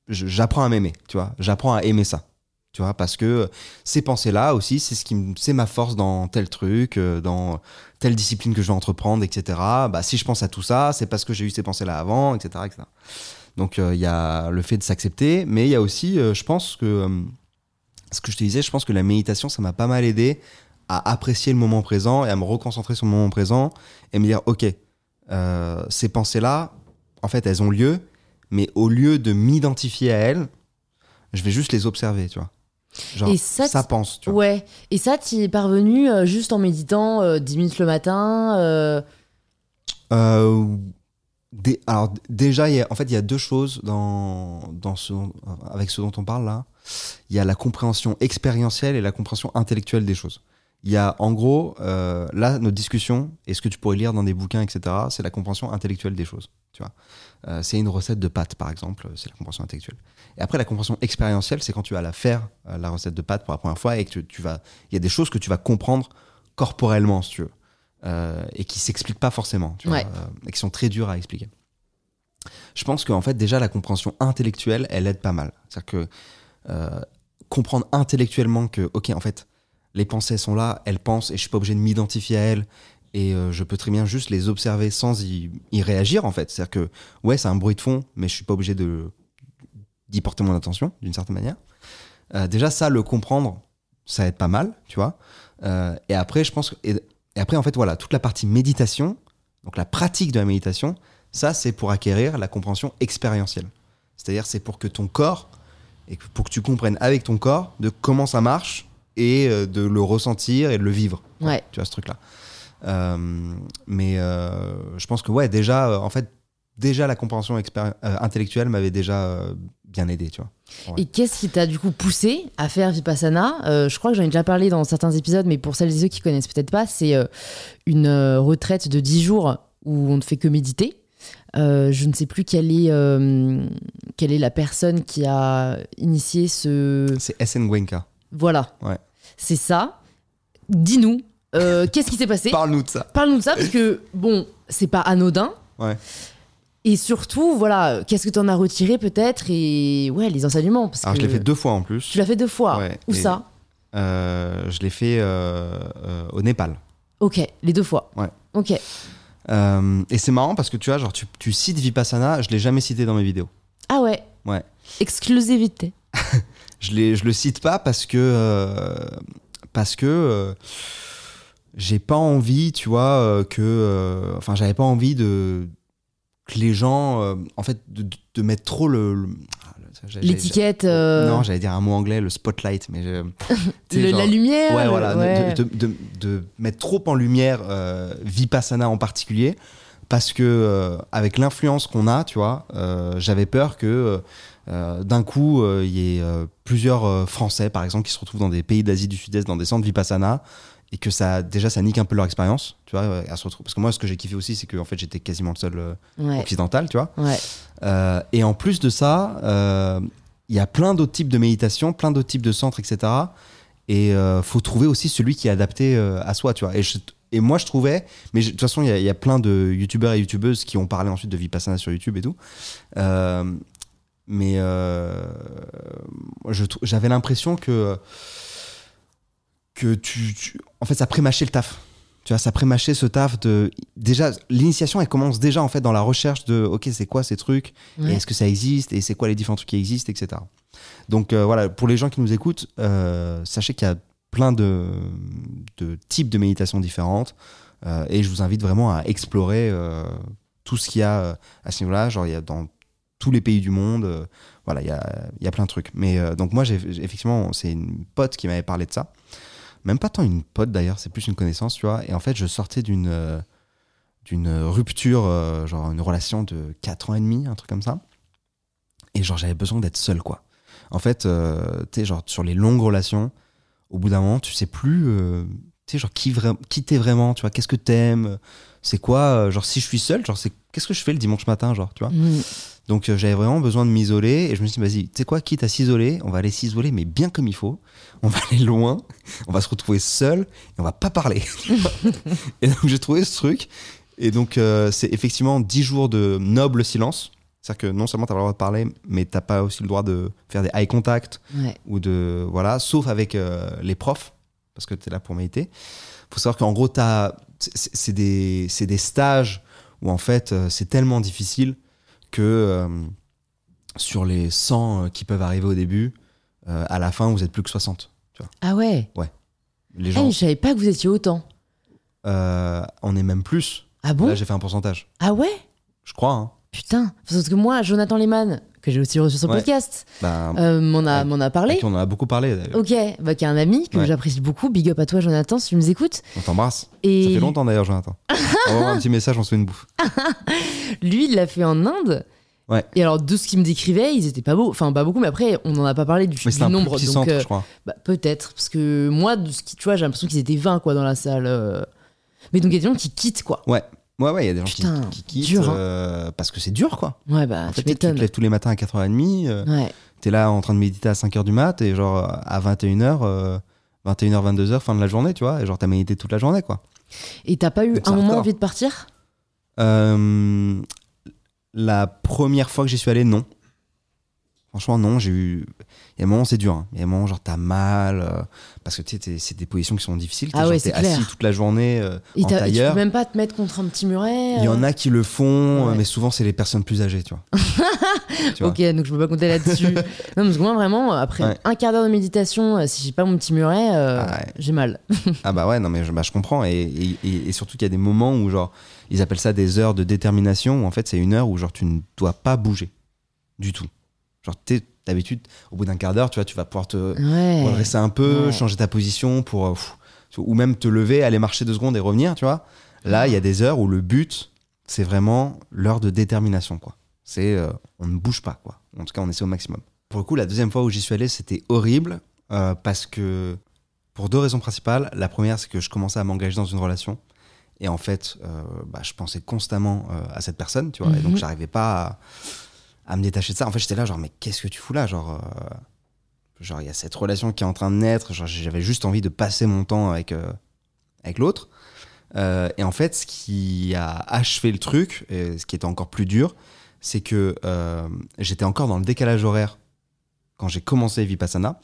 j'apprends à m'aimer, tu vois. J'apprends à aimer ça, tu vois, parce que ces pensées-là aussi, c'est ce qui, c'est ma force dans tel truc, dans telle discipline que je vais entreprendre, etc. Bah, si je pense à tout ça, c'est parce que j'ai eu ces pensées-là avant, etc., etc. Donc il y a le fait de s'accepter, mais il y a aussi, je pense que ce que je te disais, je pense que la méditation, ça m'a pas mal aidé à apprécier le moment présent et à me reconcentrer sur le moment présent et me dire, ok, euh, ces pensées-là, en fait, elles ont lieu, mais au lieu de m'identifier à elles, je vais juste les observer, tu vois. Genre, Et ça, pense, tu vois. Ouais. Et ça, tu y es parvenu euh, juste en méditant euh, 10 minutes le matin alors déjà, en fait, il y a deux choses avec ce dont on parle là. Il y a la compréhension expérientielle et la compréhension intellectuelle des choses. Il y a en gros, euh, là, notre discussion et ce que tu pourrais lire dans des bouquins, etc., c'est la compréhension intellectuelle des choses. Tu vois, Euh, c'est une recette de pâtes, par exemple, c'est la compréhension intellectuelle. Et après, la compréhension expérientielle, c'est quand tu vas la faire, euh, la recette de pâtes pour la première fois, et que tu, vas, il y a des choses que tu vas comprendre corporellement, si tu veux, et qui s'expliquent pas forcément, tu vois, Ouais. euh, et qui sont très dures à expliquer. Je pense qu'en fait, déjà, la compréhension intellectuelle, elle aide pas mal. C'est-à-dire que euh, comprendre intellectuellement que, ok, en fait, les pensées sont là, elles pensent, et je suis pas obligé de m'identifier à elles, et euh, je peux très bien juste les observer sans y, y réagir, en fait. C'est-à-dire que, ouais, c'est un bruit de fond, mais je suis pas obligé de d'y porter mon attention, d'une certaine manière. Euh, déjà, ça, le comprendre, ça aide pas mal, tu vois. Euh, et après, je pense que, et, et après, en fait, voilà, toute la partie méditation, donc la pratique de la méditation, ça, c'est pour acquérir la compréhension expérientielle. C'est-à-dire, c'est pour que ton corps, et pour que tu comprennes avec ton corps de comment ça marche et euh, de le ressentir et de le vivre. Ouais. Tu vois, ce truc-là. Euh, mais euh, je pense que, ouais, déjà, en fait, déjà, la compréhension euh, intellectuelle m'avait déjà bien aidé, tu vois. Ouais. Et qu'est-ce qui t'a du coup poussé à faire Vipassana? Euh, Je crois que j'en ai déjà parlé dans certains épisodes, mais pour celles et ceux qui connaissent peut-être pas, c'est euh, une euh, retraite de 10 jours où on ne fait que méditer. Euh, je ne sais plus quelle est, euh, quelle est la personne qui a initié ce... C'est SN Gwenka. Voilà. Ouais. C'est ça. Dis-nous, euh, qu'est-ce qui s'est passé? Parle-nous de ça. Parle-nous de ça, parce que, bon, c'est pas anodin. Ouais. Et surtout, voilà, qu'est-ce que tu en as retiré peut-être Et ouais, les enseignements. Parce Alors, que je l'ai fait deux fois en plus. Tu l'as fait deux fois. Ouais, Où ça Euh, je l'ai fait euh, euh, au Népal. Ok, les deux fois. Ouais. Ok. Et c'est marrant parce que tu vois, genre, tu, tu cites Vipassana, je l'ai jamais cité dans mes vidéos. Ah ouais. Ouais. Exclusivité. Je, je le cite pas parce que. parce que. j'ai pas envie, tu vois, que. Enfin, j'avais pas envie de. Que les gens. euh, en fait, de, de mettre trop le. L'étiquette. euh, Non, j'allais dire un mot anglais, le spotlight, mais. je- le- genre- la lumière. Ouais, voilà, de- ouais. De, de- mettre trop en lumière euh, Vipassana en particulier, parce que avec l'influence qu'on a, tu vois, j'avais peur que euh, d'un coup euh, il y ait euh, plusieurs Français, par exemple, qui se retrouvent dans des pays d'Asie du Sud-Est, dans des centres Vipassana, et que ça, déjà, ça nique un peu leur expérience, tu vois, euh, à se retrouver. Parce que moi, ce que j'ai kiffé aussi, c'est que en fait, j'étais quasiment le seul euh, Ouais. occidental, tu vois. Ouais. Euh, et en plus de ça, euh, il y a plein d'autres types de méditation, plein d'autres types de centres, etc. Et faut trouver aussi celui qui est adapté à soi, tu vois. Et, je- et moi, je trouvais, mais je- de toute façon, il y, y a plein de youtubeurs et youtubeuses qui ont parlé ensuite de Vipassana sur YouTube et tout. Mais j'avais l'impression que que tu, tu- en fait, ça prémâchait le taf. tu vois, ça prémâcher ce taf de. Déjà, l'initiation, elle commence déjà en fait dans la recherche de, ok, c'est quoi ces trucs? Ouais. Et est-ce que ça existe? Et c'est quoi les différents trucs qui existent, etc. Donc euh, voilà, pour les gens qui nous écoutent, euh, sachez qu'il y a plein de, de types de méditation différentes. euh, et je vous invite vraiment à explorer tout ce qu'il y a à ce niveau-là. Genre, il y a dans tous les pays du monde. euh, voilà, il y a, y a plein de trucs. Mais euh, donc, moi, j'ai- effectivement, c'est une pote qui m'avait parlé de ça. Même pas tant une pote d'ailleurs, c'est plus une connaissance, tu vois. Et en fait, je sortais d'une euh, d'une rupture, euh, genre une relation de 4 ans et demi, un truc comme ça. Et genre, j'avais besoin d'être seul, quoi. En fait, euh, tu sais, genre, sur les longues relations, au bout d'un moment, tu sais plus, tu sais, genre, qui, t'es vraiment, tu vois, qu'est-ce que t'aimes, c'est quoi, genre, si je suis seul, genre, c'est qu'est-ce que je fais le dimanche matin, genre, tu vois? Mm. Donc euh, j'avais vraiment besoin de m'isoler et je me suis dit, vas-y, tu sais quoi, quitte à s'isoler, on va aller s'isoler, mais bien comme il faut. On va aller loin, on va se retrouver seul et on va pas parler. tu et donc j'ai trouvé ce truc. Et donc euh, c'est effectivement 10 jours de noble silence. C'est-à-dire que non seulement tu as le droit de parler, mais t'as pas aussi le droit de faire des eye contact Ouais. ou de. Voilà, sauf avec euh, les profs, parce que tu es là pour méditer. faut savoir qu'en gros, c'est des, des stages où en fait c'est tellement difficile que euh, sur les 100 euh, qui peuvent arriver au début, euh, à la fin vous êtes plus que 60. Ah ouais. Les Eh, gens, je savais pas que vous étiez autant. on est même plus. Ah bon? Là j'ai fait un pourcentage. Ah ouais? Je crois. Hein. Putain. Parce que moi, Jonathan Lehmann, que j'ai aussi reçu sur Ouais. podcast, Bah, euh, m'en a, Ouais. m'en a parlé. on en a beaucoup parlé d'ailleurs. Ok, bah, qui est un ami que Ouais. j'apprécie beaucoup. Big up à toi, Jonathan, si tu nous écoutes. On t'embrasse. Et Ça fait longtemps d'ailleurs, Jonathan. on va un petit message, on se fait une bouffe. lui, il l'a fait en Inde. Ouais. Et alors, de ce qu'il me décrivait, ils étaient pas beaux. Enfin, pas beaucoup, mais après, on n'en a pas parlé du, Mais du c'est un nombre. plus petit donc, centre, euh, je crois. bah, peut-être. Parce que moi, de ce qui, tu vois, j'ai l'impression qu'ils étaient 20 quoi, dans la salle. euh. Mais donc, il y a des gens qui quittent, quoi. Ouais, ouais, ouais, il y a des gens qui- Putain, qui, quittent dur, hein. euh, parce que c'est dur, quoi. Ouais, bah, En fait, tu tu te lèves tous les matins à 4h30, euh, Ouais. t'es là en train de méditer à 5h du mat, et genre euh, à 21h, euh, 21h, 22h, fin de la journée, tu vois, et genre t'as médité toute la journée, quoi. Et t'as pas eu Donc, un moment envie de partir? Euh, la première fois que j'y suis allé, non. Franchement, non, j'ai eu. Y a un moment, c'est dur. hein. Il y a un moment, genre, t'as mal. euh, parce que tu sais, c'est des positions qui sont difficiles. T'es Ah ouais, t'es c'est clair. assis toute la journée euh, Et en t'as- et tu tailleur. peux même pas te mettre contre un petit muret Il y en euh a qui le font, Ouais. euh, mais souvent, c'est les personnes plus âgées, tu vois. Tu vois. Ok, donc je peux pas compter là-dessus. non, parce que moi, vraiment, après Ouais. un quart d'heure de méditation, si j'ai pas mon petit muret, Ah j'ai mal. Ah bah ouais, non mais je, bah, je comprends. Et, et- et- et surtout qu'il y a des moments où genre, ils appellent ça des heures de détermination, où en fait c'est une heure où genre tu ne dois pas bouger du tout. Genre d'habitude, au bout d'un quart d'heure, tu vois, tu vas pouvoir te Ouais. redresser un peu, Ouais. changer ta position pour... euh, pff, ou même te lever, aller marcher deux secondes et revenir, tu vois. Là, il y a des heures où le but, c'est vraiment l'heure de détermination, quoi. C'est... euh, on ne bouge pas, quoi. En tout cas, on essaie au maximum. Pour le coup, la deuxième fois où j'y suis allé, c'était horrible, euh, parce que... Pour deux raisons principales. La première, c'est que je commençais à m'engager dans une relation. Et en fait, euh, bah, je pensais constamment euh, à cette personne, tu vois. Et donc, Mhm. j'arrivais pas à, à me détacher de ça. En fait, j'étais là, genre, mais qu'est-ce que tu fous là Genre, euh, genre il y a cette relation qui est en train de naître. Genre, j'avais juste envie de passer mon temps avec, euh, avec l'autre. Euh, et en fait, ce qui a achevé le truc, et ce qui était encore plus dur, c'est que j'étais encore dans le décalage horaire quand j'ai commencé Vipassana.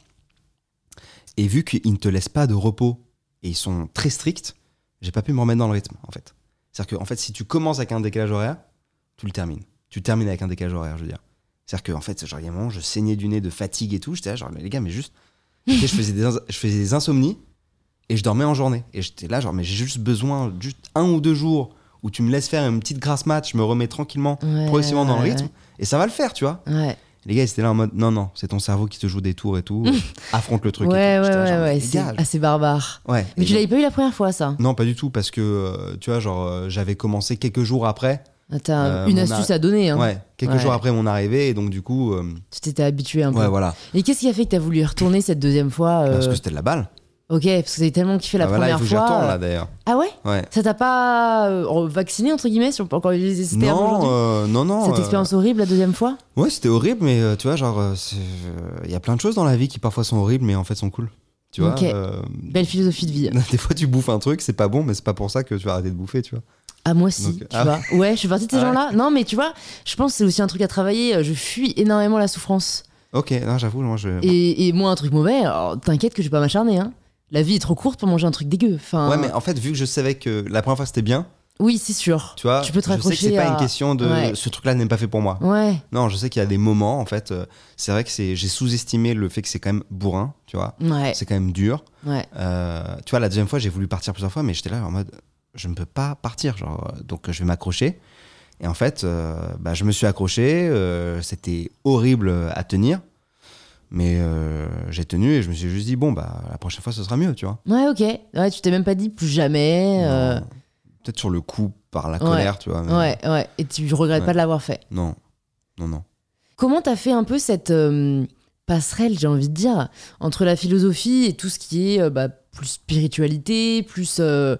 Et vu qu'ils ne te laissent pas de repos et ils sont très stricts, j'ai pas pu me remettre dans le rythme, en fait. C'est-à-dire que, en fait, si tu commences avec un décalage horaire, tu le termines. Tu termines avec un décalage horaire, je veux dire. C'est-à-dire que, en fait, genre, il y a un moment, je saignais du nez de fatigue et tout. J'étais là, genre, mais les gars, mais juste. Tu sais, je, faisais des, je faisais des insomnies et je dormais en journée. Et j'étais là, genre, mais j'ai juste besoin, juste un ou deux jours où tu me laisses faire une petite grasse mat, je me remets tranquillement, Ouais, progressivement dans le ouais, rythme, et ça va le faire, tu vois. Ouais, Les gars, ils étaient là en mode, non, non, c'est ton cerveau qui te joue des tours et tout, euh, affronte le truc. et ouais, tout. ouais, là, ouais, genre, ouais, les c'est assez barbare. ouais. Mais Et tu l'avais pas eu la première fois, ça? Non, pas du tout, parce que, euh, tu vois, genre, euh, j'avais commencé quelques jours après. Ah, T'as Euh, une mon astuce a- à donner. Hein. Ouais, quelques Ouais. jours après mon arrivée, et donc, du coup, euh, Tu t'étais habitué un peu. ouais, voilà. Et qu'est-ce qui a fait que t'as voulu y retourner cette deuxième fois euh, Parce que c'était de la balle. Ok, parce que t'avais tellement kiffé la Ah, voilà, il première faut que j'y fois. là, d'ailleurs. Ah ouais? Ouais. Ça t'a pas euh, vacciné, entre guillemets, si on peut encore utiliser ce terme Non, aujourd'hui? euh, non, non. Cette euh, expérience horrible la deuxième fois? Ouais, c'était horrible, mais euh, tu vois, genre, il y a plein de choses dans la vie qui parfois sont horribles, mais en fait sont cool. Tu vois, euh, Belle philosophie de vie. des fois tu bouffes un truc, c'est pas bon, mais c'est pas pour ça que tu vas arrêter de bouffer, tu vois. Ah moi si, Donc, tu ah vois. Ouais, je suis partie de ces Ah ouais. gens-là. Non, mais tu vois, je pense que c'est aussi un truc à travailler. Euh, Je fuis énormément la souffrance. Ok, non, j'avoue, moi je. Et, et moi, un truc mauvais, t'inquiète que je vais pas m'acharner. Hein. la vie est trop courte pour manger un truc dégueu. Enfin, Ouais, mais en fait, vu que je savais que la première fois c'était bien, oui, c'est sûr. tu vois, Tu peux te je sais que c'est raccrocher pas une question de Ouais. ce truc-là n'est pas fait pour moi. Ouais, Non, je sais qu'il y a des moments, en fait, euh, c'est vrai que c'est, j'ai sous-estimé le fait que c'est quand même bourrin, tu vois. ouais, C'est quand même dur. ouais. Euh, tu vois, la deuxième fois, j'ai voulu partir plusieurs fois, mais j'étais là en mode, je ne peux pas partir, genre, euh, donc je vais m'accrocher. Et en fait, euh, bah, je me suis accroché, c'était horrible à tenir, mais euh, j'ai tenu et je me suis juste dit, bon, bah, la prochaine fois, ce sera mieux, tu vois. Ouais, ok. Ouais, tu t'es même pas dit plus jamais. euh. Peut-être sur le coup, par la Ouais. colère, tu vois. mais Ouais, ouais. Et tu regrettes Ouais. pas de l'avoir fait. Non, non, non. Comment t'as fait un peu cette euh, passerelle, j'ai envie de dire, entre la philosophie et tout ce qui est euh, bah, plus spiritualité, plus euh,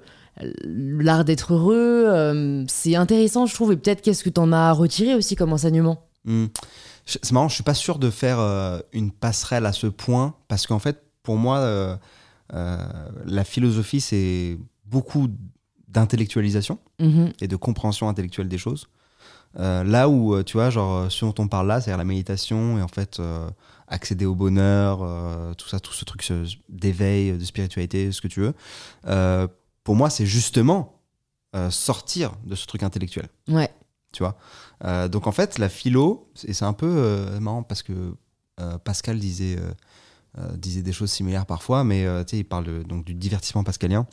l'art d'être heureux C'est intéressant, je trouve. Et peut-être qu'est-ce que t'en as retiré aussi comme enseignement? Hmm. C'est marrant, je suis pas sûr de faire une passerelle à ce point parce qu'en fait, pour moi, la philosophie, c'est beaucoup d'intellectualisation Mhm. et de compréhension intellectuelle des choses. Euh, là où, euh, tu vois, genre, euh, ce dont on parle là, c'est-à-dire la méditation et en fait, euh, accéder au bonheur, euh, tout ça, tout ce truc d'éveil, de spiritualité, ce que tu veux. pour moi, c'est justement sortir de ce truc intellectuel Ouais. tu vois. Donc en fait, la philo, et c'est un peu marrant parce que Pascal disait, disait des choses similaires parfois, mais tu sais, il parle donc du divertissement pascalien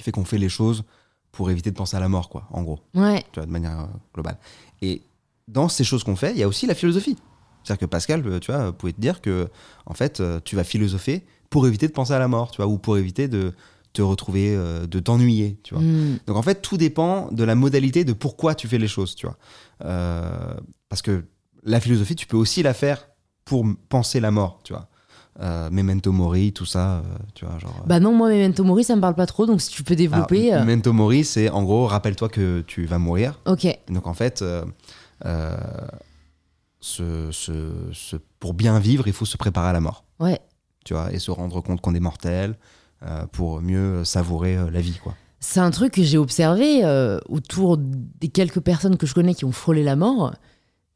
qui fait qu'on fait les choses pour éviter de penser à la mort, quoi, en gros, Ouais. tu vois, de manière euh, globale. Et dans ces choses qu'on fait, il y a aussi la philosophie. C'est-à-dire que Pascal, euh, tu vois, pouvait te dire que, en fait, euh, tu vas philosopher pour éviter de penser à la mort, tu vois, ou pour éviter de te retrouver, euh, de t'ennuyer, tu vois. Mm. Donc en fait, tout dépend de la modalité de pourquoi tu fais les choses, tu vois. Euh, parce que la philosophie, tu peux aussi la faire pour penser la mort, tu vois. Euh, Memento Mori, tout ça, euh, tu vois, genre. Bah non, moi, Memento Mori, ça me parle pas trop, donc si tu peux développer. Euh, Memento Mori, c'est en gros, rappelle-toi que tu vas mourir. Ok. Donc en fait, euh, euh, ce- ce- ce- pour bien vivre, il faut se préparer à la mort, Ouais. tu vois, et se rendre compte qu'on est mortel euh, pour mieux savourer euh, la vie, quoi. C'est un truc que j'ai observé euh, autour des quelques personnes que je connais qui ont frôlé la mort.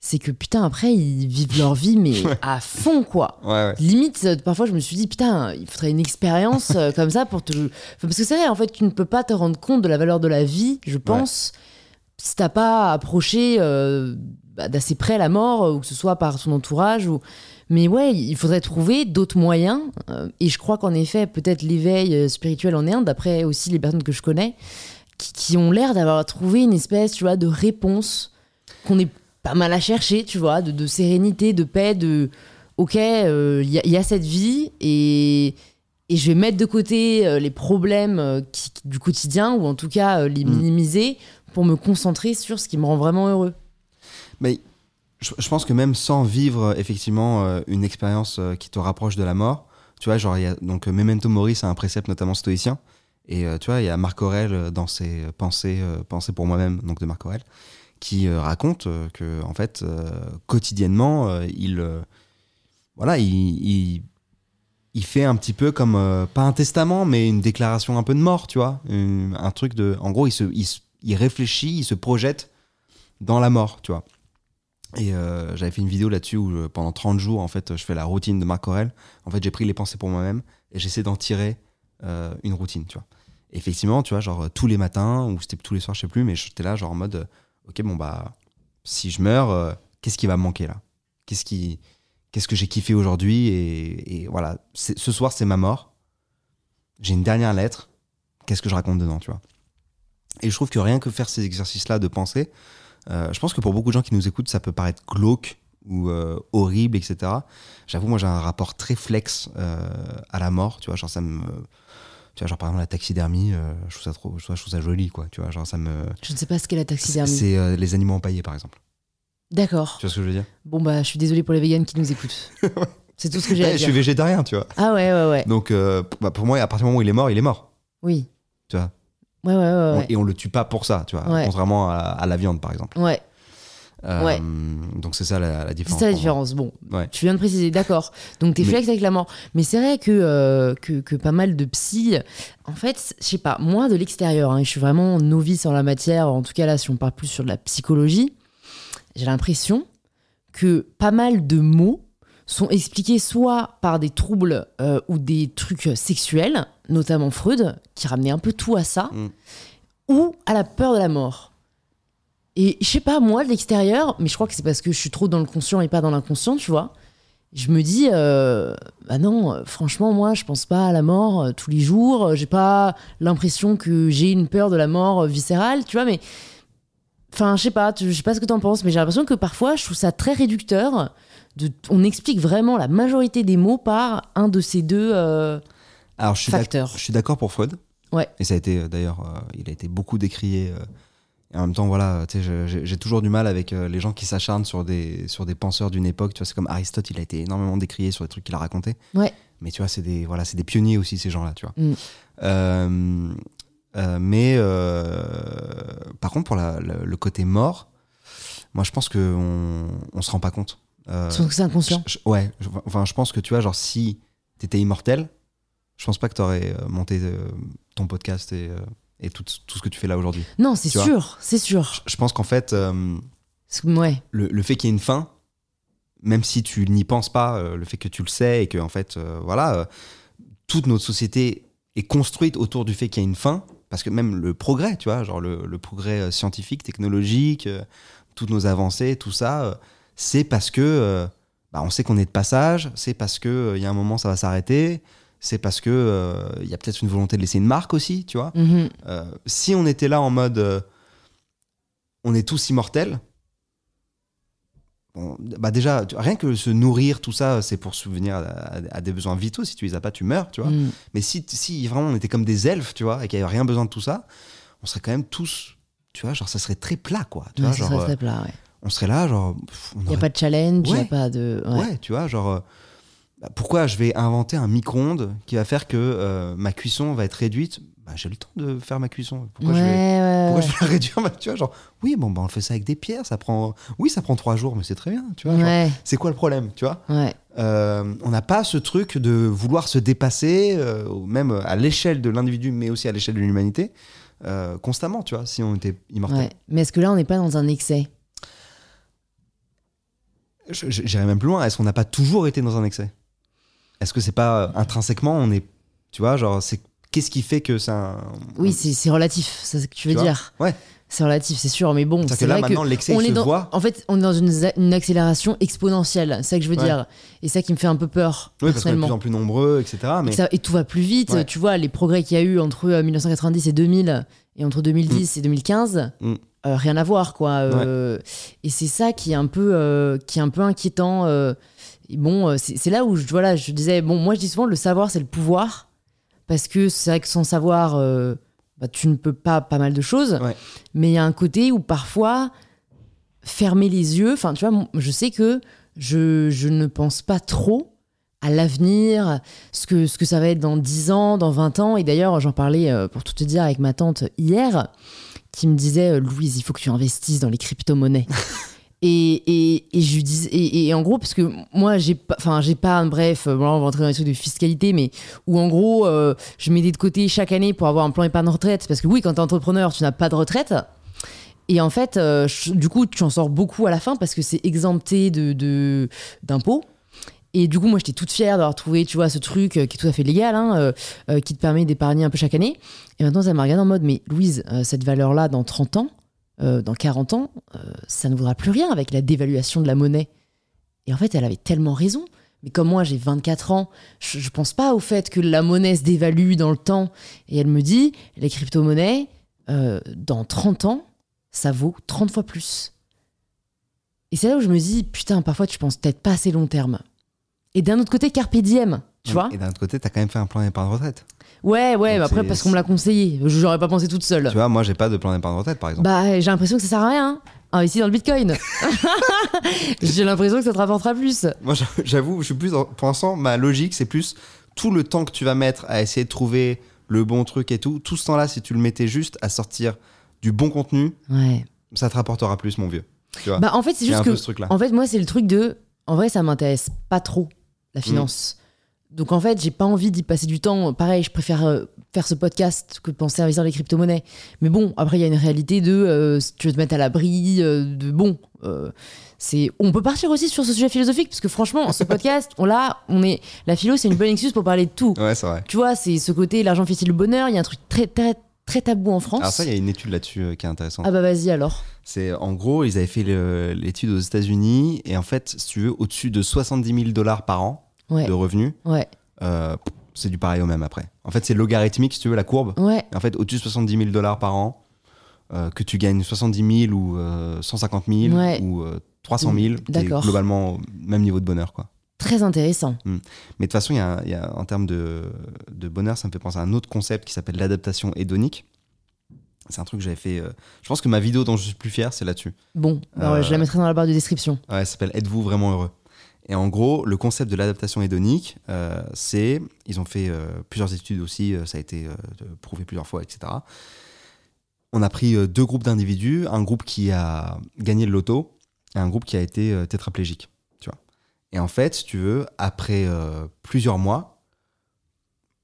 C'est que putain, après, ils vivent leur vie, mais à fond, quoi. Ouais, ouais. Limite, euh, parfois, je me suis dit, putain, il faudrait une expérience euh, comme ça pour te. Enfin, parce que c'est vrai, en fait, tu ne peux pas te rendre compte de la valeur de la vie, je pense, si t'as pas approché euh, bah, d'assez près la mort, ou que ce soit par son entourage. Ou... Mais ouais, il faudrait trouver d'autres moyens. euh, et je crois qu'en effet, peut-être l'éveil spirituel en est un, d'après aussi les personnes que je connais, qui, qui ont l'air d'avoir trouvé une espèce, tu vois, de réponse qu'on est pas mal à chercher, tu vois, de, de sérénité, de paix, de ok, il y, a- y a cette vie et, et je vais mettre de côté euh, les problèmes euh, qui- qui- du quotidien ou en tout cas euh, les Mm. minimiser pour me concentrer sur ce qui me rend vraiment heureux. Mais je, je pense que même sans vivre euh, effectivement euh, une expérience euh, qui te rapproche de la mort, tu vois, genre, y a, donc euh, Memento Mori, c'est un précepte notamment stoïcien. Et euh, tu vois, il y a Marc Aurèle euh, dans ses pensées, euh, pensées pour moi-même, donc de Marc Aurèle, qui euh, raconte euh, que, en fait, euh, quotidiennement, il, voilà, il, il, fait un petit peu comme, pas un testament, mais une déclaration un peu de mort, tu vois. Un truc de. En gros, il, se, il, il réfléchit, il se projette dans la mort, tu vois. Et j'avais fait une vidéo là-dessus où pendant 30 jours, en fait, je fais la routine de Marc Aurèle. En fait, j'ai pris les pensées pour moi-même et j'essaie d'en tirer une routine, tu vois. Effectivement, tu vois, genre tous les matins, ou c'était tous les soirs, je sais plus, mais j'étais là, genre en mode, ok, bon, bah, si je meurs, euh, qu'est-ce qui va me manquer là? Qu'est-ce que j'ai kiffé aujourd'hui et, voilà, ce soir, c'est ma mort. J'ai une dernière lettre. Qu'est-ce que je raconte dedans, tu vois? Et je trouve que rien que faire ces exercices-là de pensée, euh, je pense que pour beaucoup de gens qui nous écoutent, ça peut paraître glauque ou euh, horrible, etc. J'avoue, moi, j'ai un rapport très flex à la mort, tu vois, genre ça. Tu vois, genre par exemple la taxidermie, euh, je, trouve ça trop, je, trouve, je trouve ça joli, quoi, tu vois, genre ça me... Je ne sais pas ce qu'est la taxidermie. c'est, euh, les animaux empaillés, par exemple. D'accord. Tu vois ce que je veux dire? Bon bah je suis désolée pour les véganes qui nous écoutent. C'est tout ce que j'ai Ouais, à Je dire. suis végétarien, tu vois. Ah ouais ouais ouais. Donc, euh, bah, pour moi, à partir du moment où il est mort, il est mort, Oui. tu vois? Ouais ouais ouais On-. Et on le tue pas pour ça, tu vois, Ouais. contrairement à, à la viande, par exemple. Ouais. Euh, Ouais. Donc c'est ça la, la C'est différence. ça la différence. Bon, Ouais. tu viens de préciser, d'accord. Donc t'es flex avec la mort. Mais c'est vrai que, euh, que, que pas mal de psy, en fait, je sais pas, moi de l'extérieur, hein, je suis vraiment novice en la matière, en tout cas là, si on parle plus sur de la psychologie, j'ai l'impression que pas mal de mots sont expliqués soit par des troubles euh, ou des trucs sexuels, notamment Freud, qui ramenait un peu tout à ça, Mm. ou à la peur de la mort. Et je sais pas, moi, de l'extérieur, mais je crois que c'est parce que je suis trop dans le conscient et pas dans l'inconscient, tu vois. Je me dis, euh, bah non, euh, franchement, moi, je pense pas à la mort euh, tous les jours. Euh, J'ai pas l'impression que j'ai une peur de la mort viscérale, tu vois, mais. Enfin, je sais pas, je sais pas ce que t'en penses, mais j'ai l'impression que parfois, je trouve ça très réducteur. De, on explique vraiment la majorité des mots par un de ces deux. euh, Alors, je suis d'ac- Facteur. je suis d'accord pour Freud. Ouais. Et ça a été, d'ailleurs, euh, il a été beaucoup décrié. euh, et en même temps, voilà, j'ai toujours du mal avec euh, les gens qui s'acharnent sur des, sur des penseurs d'une époque. Tu vois, c'est comme Aristote, il a été énormément décrié sur les trucs qu'il a racontés. Ouais. Mais tu vois, c'est des, voilà, c'est des pionniers aussi, ces gens-là, tu vois. Mm. Euh, euh, mais par contre, pour la- le, le côté mort, moi, je pense qu'on on se rend pas compte. Euh, Je pense que c'est inconscient. je- je- ouais, je- enfin, je pense que tu vois, genre, si t'étais immortel, je pense pas que t'aurais monté euh, ton podcast et, euh, et tout, tout ce que tu fais là aujourd'hui. Non, c'est sûr, c'est sûr. Je, je pense qu'en fait, euh, Ouais. le, le fait qu'il y ait une fin, même si tu n'y penses pas, euh, le fait que tu le sais et que, en fait, euh, voilà, toute notre société est construite autour du fait qu'il y a une fin, parce que même le progrès, tu vois, genre le, le progrès scientifique, technologique, toutes nos avancées, tout ça, c'est parce que bah, on sait qu'on est de passage, c'est parce que euh, il y a un moment ça va s'arrêter, c'est parce que euh, il y a peut-être une volonté de laisser une marque aussi, tu vois. Mhm. Euh, si on était là en mode euh, on est tous immortels, bon, bah déjà, rien que se nourrir, tout ça, c'est pour subvenir à, à- à des besoins vitaux. Si tu les as pas, tu meurs, tu vois. Mm. Mais si, si vraiment on était comme des elfes, tu vois, et qu'il n'y avait rien besoin de tout ça, on serait quand même tous, tu vois, genre ça serait très plat, quoi. Tu Ouais, vois, ça genre, serait très plat, ouais. on serait là, genre. Il n'y a pas de challenge, il n'y a Ouais. pas de. Ouais. Ouais, tu vois, genre. Bah, pourquoi je vais inventer un micro-ondes qui va faire que euh, ma cuisson va être réduite? Bah, J'ai le temps de faire ma cuisson. Pourquoi ouais, je vais. ouais, Pourquoi ouais. je vais la réduire bah, Tu vois, genre, oui, bon, bah, on le fait ça avec des pierres, ça prend. Oui, ça prend trois jours, mais c'est très bien, tu vois. c'est quoi le problème, tu vois? Euh, On n'a pas ce truc de vouloir se dépasser, euh, même à l'échelle de l'individu, mais aussi à l'échelle de l'humanité, euh, constamment, tu vois, si on était immortel. Mais est-ce que là, on n'est pas dans un excès? J'irais même plus loin. Est-ce qu'on n'a pas toujours été dans un excès? Est-ce que c'est pas euh, intrinsèquement, on est. Tu vois, genre, c'est. Qu'est-ce qui fait que ça. Oui, c'est relatif, c'est ce que tu veux Tu dire. Ouais. C'est relatif, c'est sûr, mais bon, c'est que là, que maintenant, l'excès, on est dans, voit. en fait, on est dans une, une accélération exponentielle, c'est ça que je veux Ouais. dire. Et ça qui me fait un peu peur, Oui, parce qu'on est de plus en plus nombreux, etc. Et, Mais ça- et tout va plus vite. Ouais. Tu vois, les progrès qu'il y a eu entre euh, 1990 et 2000 et entre 2010 et 2015, Mm. euh, rien à voir, quoi. Euh, Et c'est ça qui est un peu, euh, qui est un peu inquiétant. Et bon, euh, c'est là où je, voilà, je disais, bon, moi je dis souvent, le savoir, c'est le pouvoir. Parce que c'est vrai que sans savoir, euh, bah, tu ne peux pas pas mal de choses. Ouais. Mais il y a un côté où parfois, fermer les yeux, enfin, tu vois, je sais que je, je ne pense pas trop à l'avenir, ce que, ce que ça va être dans 10 ans, dans 20 ans. Et d'ailleurs, j'en parlais, euh, pour tout te dire, avec ma tante hier, qui me disait Louise, il faut que tu investisses dans les crypto-monnaies. et, je disais, et, en gros, parce que moi, j'ai pas, enfin, j'ai pas, bref, euh, bon, là, on va rentrer dans les trucs de fiscalité, mais où en gros, euh, je mettais de côté chaque année pour avoir un plan épargne retraite. Parce que oui, quand t'es entrepreneur, tu n'as pas de retraite. Et en fait, euh, du coup, tu en sors beaucoup à la fin parce que c'est exempté de, d'impôts. Et du coup, moi, j'étais toute fière d'avoir trouvé, tu vois, ce truc euh, qui est tout à fait légal, hein, euh, euh, qui te permet d'épargner un peu chaque année. Et maintenant, ça m'a regardé en mode, mais Louise, euh, cette valeur-là, dans 30 ans, euh, dans 40 ans, euh, ça ne vaudra plus rien avec la dévaluation de la monnaie. Et en fait, elle avait tellement raison. Mais comme moi, j'ai 24 ans, je, je pense pas au fait que la monnaie se dévalue dans le temps. Et elle me dit, les crypto-monnaies, euh, dans 30 ans, ça vaut 30 fois plus. Et c'est là où je me dis, putain, parfois tu penses peut-être pas assez long terme. Et d'un autre côté, carpe diem, tu vois Et d'un autre côté, t'as quand même fait un plan d'épargne retraite. Ouais, ouais, mais après, parce qu'on me l'a conseillé. J'aurais pas pensé toute seule. Tu vois, moi, j'ai pas de plan d'épargne retraite, par exemple. Bah, j'ai l'impression que ça sert à rien. Investis dans le bitcoin. j'ai l'impression que ça te rapportera plus. Moi, j'a- j'avoue, je suis plus. dans- Pour l'instant, ma logique, c'est plus tout le temps que tu vas mettre à essayer de trouver le bon truc et tout. Tout ce temps-là, si tu le mettais juste à sortir du bon contenu, Ouais. ça te rapportera plus, mon vieux. Tu vois Bah, en fait, c'est juste que. ce. En fait, moi, c'est le truc de. En vrai, ça m'intéresse pas trop, la finance. Donc en fait, j'ai pas envie d'y passer du temps. Pareil, je préfère euh, faire ce podcast que penser à investir dans les crypto-monnaies. Mais bon, après, il y a une réalité de euh, si tu veux te mettre à l'abri, euh, de bon. euh, c'est, on peut partir aussi sur ce sujet philosophique parce que franchement, ce podcast, on l'a, on est, la philo, c'est une bonne excuse pour parler de tout. Ouais, c'est vrai. Tu vois, c'est ce côté l'argent fait-il le bonheur? Il y a un truc très très très tabou en France. Alors ça, il y a une étude là-dessus euh, qui est intéressante. Ah bah vas-y alors. C'est en gros, ils avaient fait l'étude aux États-Unis et en fait, si tu veux, au-dessus de 70 000 dollars par an Ouais, de revenus, ouais, euh, c'est du pareil au même après. En fait, c'est logarithmique, si tu veux, la courbe. ouais. En fait, au-dessus de 70 000 dollars par an, euh, que tu gagnes 70 000 ou euh, 150 000 Ouais. ou euh, 300 000, t'es D'accord. globalement au même niveau de bonheur, quoi. Très intéressant. Mais de toute façon, y a, y a- en termes de, de bonheur, ça me fait penser à un autre concept qui s'appelle l'adaptation hédonique. C'est un truc que j'avais fait. euh, je pense que ma vidéo dont je suis plus fier, c'est là-dessus. Bon, Euh, je la mettrai dans la barre de description. Ouais, ça s'appelle Êtes-vous vraiment heureux? Et en gros, le concept de l'adaptation hédonique, euh, c'est. Ils ont fait euh, plusieurs études aussi, euh, ça a été prouvé plusieurs fois, etc. On a pris deux groupes d'individus, un groupe qui a gagné le loto et un groupe qui a été tétraplégique. Tu vois. Et en fait, si tu veux, après plusieurs mois,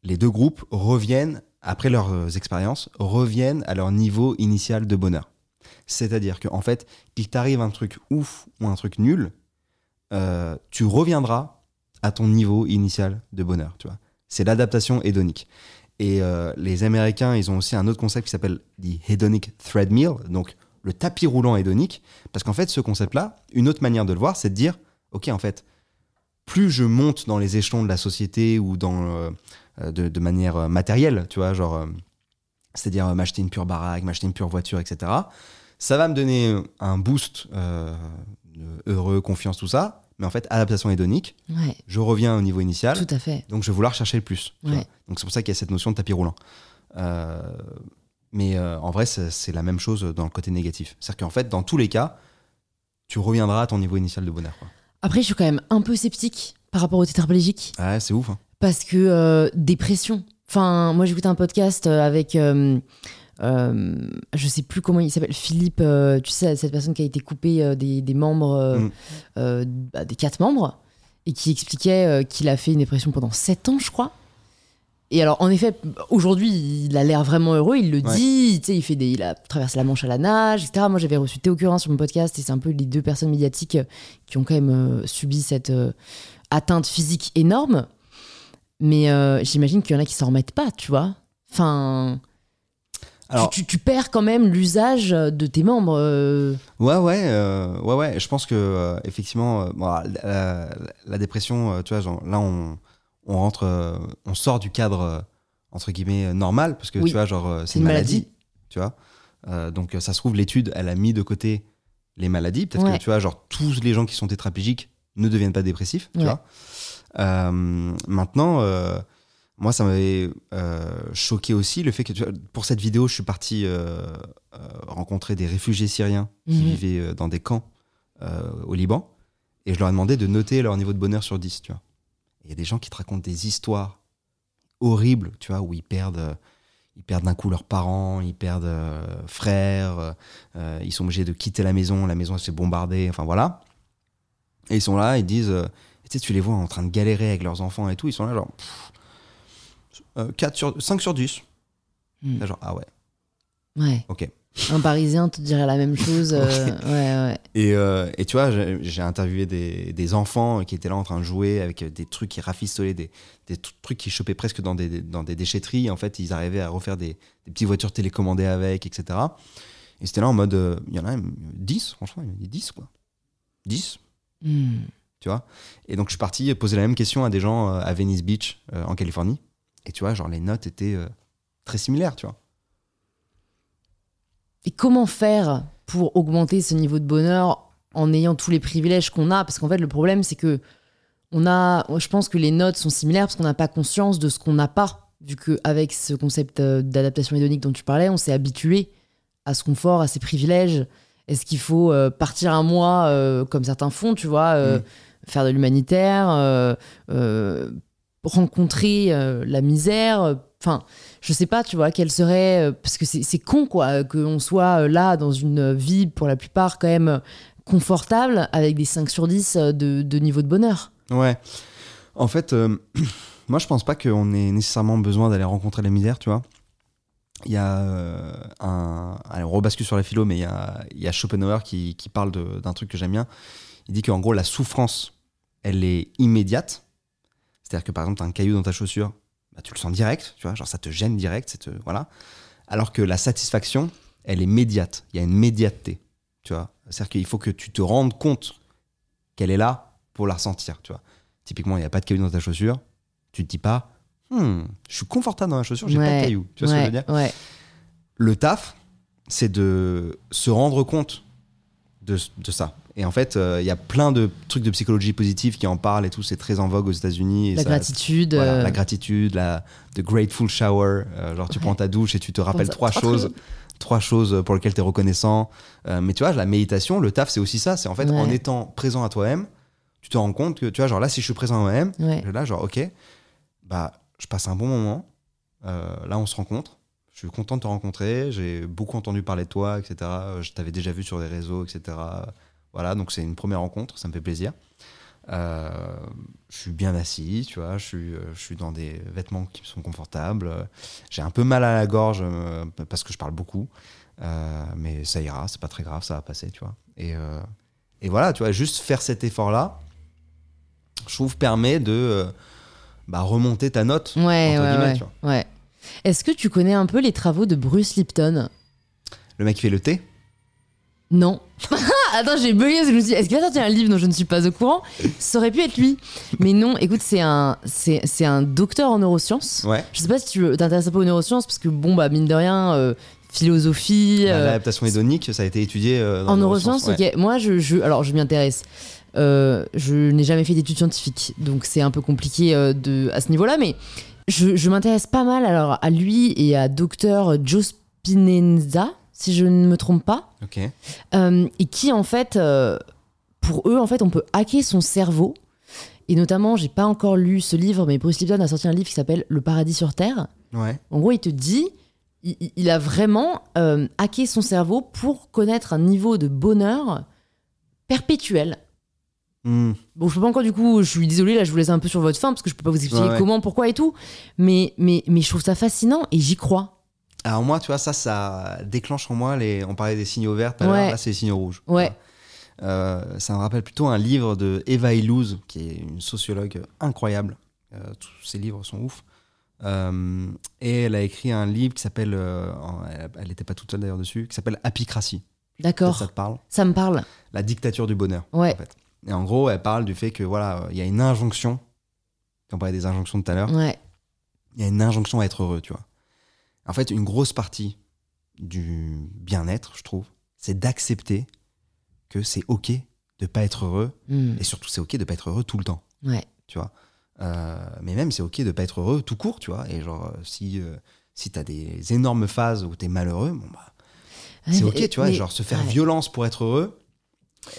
les deux groupes reviennent, après leurs expériences, reviennent à leur niveau initial de bonheur. C'est-à-dire qu'en fait, qu'il t'arrive un truc ouf ou un truc nul, euh, tu reviendras à ton niveau initial de bonheur. Tu vois, c'est l'adaptation hédonique. Et euh, les Américains, ils ont aussi un autre concept qui s'appelle the hedonic treadmill, donc le tapis roulant hédonique, parce qu'en fait, ce concept-là, une autre manière de le voir, c'est de dire, ok, en fait, plus je monte dans les échelons de la société ou dans euh, de, manière matérielle, tu vois, genre, c'est-à-dire m'acheter une pure baraque, m'acheter une pure voiture, etc. Ça va me donner un boost heureux, confiance, tout ça. Mais en fait, adaptation hédonique, Ouais, je reviens au niveau initial. tout à fait. Donc, je vais vouloir chercher le plus. Ouais. Donc, c'est pour ça qu'il y a cette notion de tapis roulant. Euh, mais euh, en vrai, c'est la même chose dans le côté négatif. C'est-à-dire qu'en fait, dans tous les cas, tu reviendras à ton niveau initial de bonheur. quoi. Après, je suis quand même un peu sceptique par rapport au tétraplégique Ouais, c'est ouf. hein. parce que euh, dépression. Enfin, moi, j'écoutais un podcast avec. Euh, je sais plus comment il s'appelle, Philippe, euh, tu sais, cette personne qui a été coupée euh, des, des membres, Mm. bah, des quatre membres, et qui expliquait qu'il a fait une dépression pendant sept ans, je crois. Et alors, en effet, aujourd'hui, il a l'air vraiment heureux, il le Ouais. dit, il, fait des, il a traversé la Manche à la nage, etc. Moi, j'avais reçu Théo Curin sur mon podcast, et c'est un peu les deux personnes médiatiques qui ont quand même subi cette atteinte physique énorme. Mais j'imagine qu'il y en a qui s'en remettent pas, tu vois. Enfin, Alors, tu, tu- tu perds quand même l'usage de tes membres. euh, Ouais, ouais, euh, ouais, ouais. Je pense que euh, effectivement, euh, bon, la, la dépression, tu vois, genre, là, on, on rentre, on sort du cadre entre guillemets normal parce que Oui. tu vois, genre, c'est une une maladie, maladie. tu vois. Donc, ça se trouve, l'étude, elle a mis de côté les maladies. Peut-être Ouais. que tu vois, genre, tous les gens qui sont tétraplégiques ne deviennent pas dépressifs, tu Ouais. vois. Maintenant, moi, ça m'avait euh, choqué aussi le fait que tu vois, pour cette vidéo, je suis parti euh, euh, rencontrer des réfugiés syriens qui Mhm. vivaient dans des camps euh, au Liban et je leur ai demandé de noter leur niveau de bonheur sur 10, tu vois. Il y a des gens qui te racontent des histoires horribles, tu vois, où ils perdent, ils perdent d'un coup leurs parents, ils perdent frères, ils sont obligés de quitter la maison, la maison elle se fait bombarder, enfin voilà. Et ils sont là, ils disent, tu sais, tu les vois en train de galérer avec leurs enfants et tout, ils sont là genre pff, 4 sur, 5 sur 10. Hmm. Genre, ah ouais, Ouais. ok. Un Parisien te dirait la même chose. euh, ouais, ouais. Et, euh, et tu vois, j'ai interviewé des, des enfants qui étaient là en train de jouer avec des trucs qui rafistolaient, des, des trucs qui chopaient presque dans des, dans des déchetteries. En fait, ils arrivaient à refaire des, des petites voitures télécommandées avec, etc. Et c'était là en mode, euh, il y en a même 10, franchement, il y en a 10, quoi. 10, Hmm. tu vois. Et donc, je suis parti poser la même question à des gens euh, à Venice Beach, euh, en Californie. Et tu vois, genre, les notes étaient euh, très similaires, tu vois. Et comment faire pour augmenter ce niveau de bonheur en ayant tous les privilèges qu'on a? Parce qu'en fait, le problème, c'est que on a, je pense que les notes sont similaires parce qu'on n'a pas conscience de ce qu'on n'a pas. Vu qu'avec ce concept euh, d'adaptation hédonique dont tu parlais, on s'est habitué à ce confort, à ces privilèges. Est-ce qu'il faut euh, partir un mois, euh, comme certains font, tu vois, euh, Mm. faire de l'humanitaire, euh, rencontrer euh, la misère euh, Enfin, je sais pas, tu vois, quelle serait. euh, Parce que c'est con, quoi, qu'on soit là dans une vie, pour la plupart, quand même confortable, avec des 5 sur 10 euh, de, niveau de bonheur. Ouais. En fait, Moi, je pense pas qu'on ait nécessairement besoin d'aller rencontrer la misère, tu vois. Il y a un. Allez, on rebascule sur la philo, mais il y a, Schopenhauer qui, qui parle d'un truc que j'aime bien. Il dit qu'en gros, la souffrance, elle est immédiate. C'est-à-dire que par exemple, tu as un caillou dans ta chaussure, bah, tu le sens direct, tu vois, genre ça te gêne direct, te- voilà. Alors que la satisfaction, elle est médiate. Il y a une médiateté, tu vois. C'est-à-dire qu'il faut que tu te rendes compte qu'elle est là pour la ressentir, tu vois. Typiquement, il n'y a pas de caillou dans ta chaussure, tu te dis pas, Hmm, je suis confortable dans la chaussure, j'ai pas de caillou. Tu vois ce que je veux dire Ouais. Le taf, c'est de se rendre compte de, de ça. Et en fait, euh, il y a plein de trucs de psychologie positive qui en parlent et tout. C'est très en vogue aux États-Unis. La ça- gratitude. voilà, euh, la gratitude, la the grateful shower. euh, genre, tu Ouais. prends ta douche et tu te rappelles trois choses, trois choses pour lesquelles tu es reconnaissant. Mais tu vois, la méditation, le taf, c'est aussi ça. C'est en fait, Ouais. en étant présent à toi-même, tu te rends compte que, tu vois, genre là, si je suis présent à moi-même, Ouais. là, genre, ok, bah, je passe un bon moment. Là, on se rencontre. Je suis content de te rencontrer. J'ai beaucoup entendu parler de toi, etc. Je t'avais déjà vu sur des réseaux, etc. Voilà, donc c'est une première rencontre. Ça me fait plaisir. Euh, je suis bien assis, tu vois. Je suis, euh, je suis dans des vêtements qui sont confortables. J'ai un peu mal à la gorge euh, parce que je parle beaucoup. Euh, mais ça ira, c'est pas très grave, ça va passer, tu vois. Et, euh, et voilà, tu vois, juste faire cet effort-là, je trouve, permet de bah, remonter ta note. Ouais, entre ouais, guillemets, ouais, tu vois. ouais. Est-ce que tu connais un peu les travaux de Bruce Lipton? Le mec qui fait le thé? Non. Attends, j'ai bugué je me suis dit, est-ce qu'il a sorti un livre dont je ne suis pas au courant? Ça aurait pu être lui. Mais non, écoute, c'est un, c'est, c'est un docteur en neurosciences. Ouais. Je sais pas si tu t'intéresses un peu aux neurosciences, parce que bon, bah, mine de rien, euh, philosophie. Bah, euh, L'adaptation hédonique, ça a été étudié euh, dans en neurosciences, ouais. ok. Moi, je, je, alors, je m'y intéresse. Euh, je n'ai jamais fait d'études scientifiques, donc c'est un peu compliqué de, à ce niveau-là, mais je, je m'intéresse pas mal alors à lui et à docteur Joe Spinenza, si je ne me trompe pas, euh, et qui en fait, euh, pour eux, en fait, on peut hacker son cerveau. Et notamment, j'ai pas encore lu ce livre, mais Bruce Lipton a sorti un livre qui s'appelle Le paradis sur terre. Ouais. En gros, il te dit, il, a vraiment euh, hacké son cerveau pour connaître un niveau de bonheur perpétuel. Hmm. Bon, je peux pas encore du coup, je suis désolée, là je vous laisse un peu sur votre fin parce que je peux pas vous expliquer Ouais, ouais. comment, pourquoi et tout. Mais, mais, mais je trouve ça fascinant et j'y crois. Alors moi, tu vois, ça, ça déclenche en moi les. On parlait des signaux verts tout à l'heure, Ouais. là, c'est les signaux rouges. Ouais. Euh, ça me rappelle plutôt un livre de Eva Illouz, qui est une sociologue incroyable. Euh, tous ses livres sont ouf. Euh, et elle a écrit un livre qui s'appelle, elle n'était pas toute seule d'ailleurs dessus, qui s'appelle Apicratie. D'accord, ça te parle ça me parle. La dictature du bonheur. Ouais. En fait. Et en gros, elle parle du fait que voilà, il y a une injonction. On parlait des injonctions de tout à l'heure. Ouais. Il y a une injonction à être heureux, tu vois. En fait, une grosse partie du bien-être, je trouve, c'est d'accepter que c'est ok de pas être heureux Hmm. et surtout c'est ok de pas être heureux tout le temps, Ouais. tu vois? Euh, mais même c'est ok de pas être heureux tout court, tu vois? Et genre euh, si euh, si t'as des énormes phases où t'es malheureux, bon bah c'est ok, mais- tu vois? mais- genre se faire ouais. violence pour être heureux,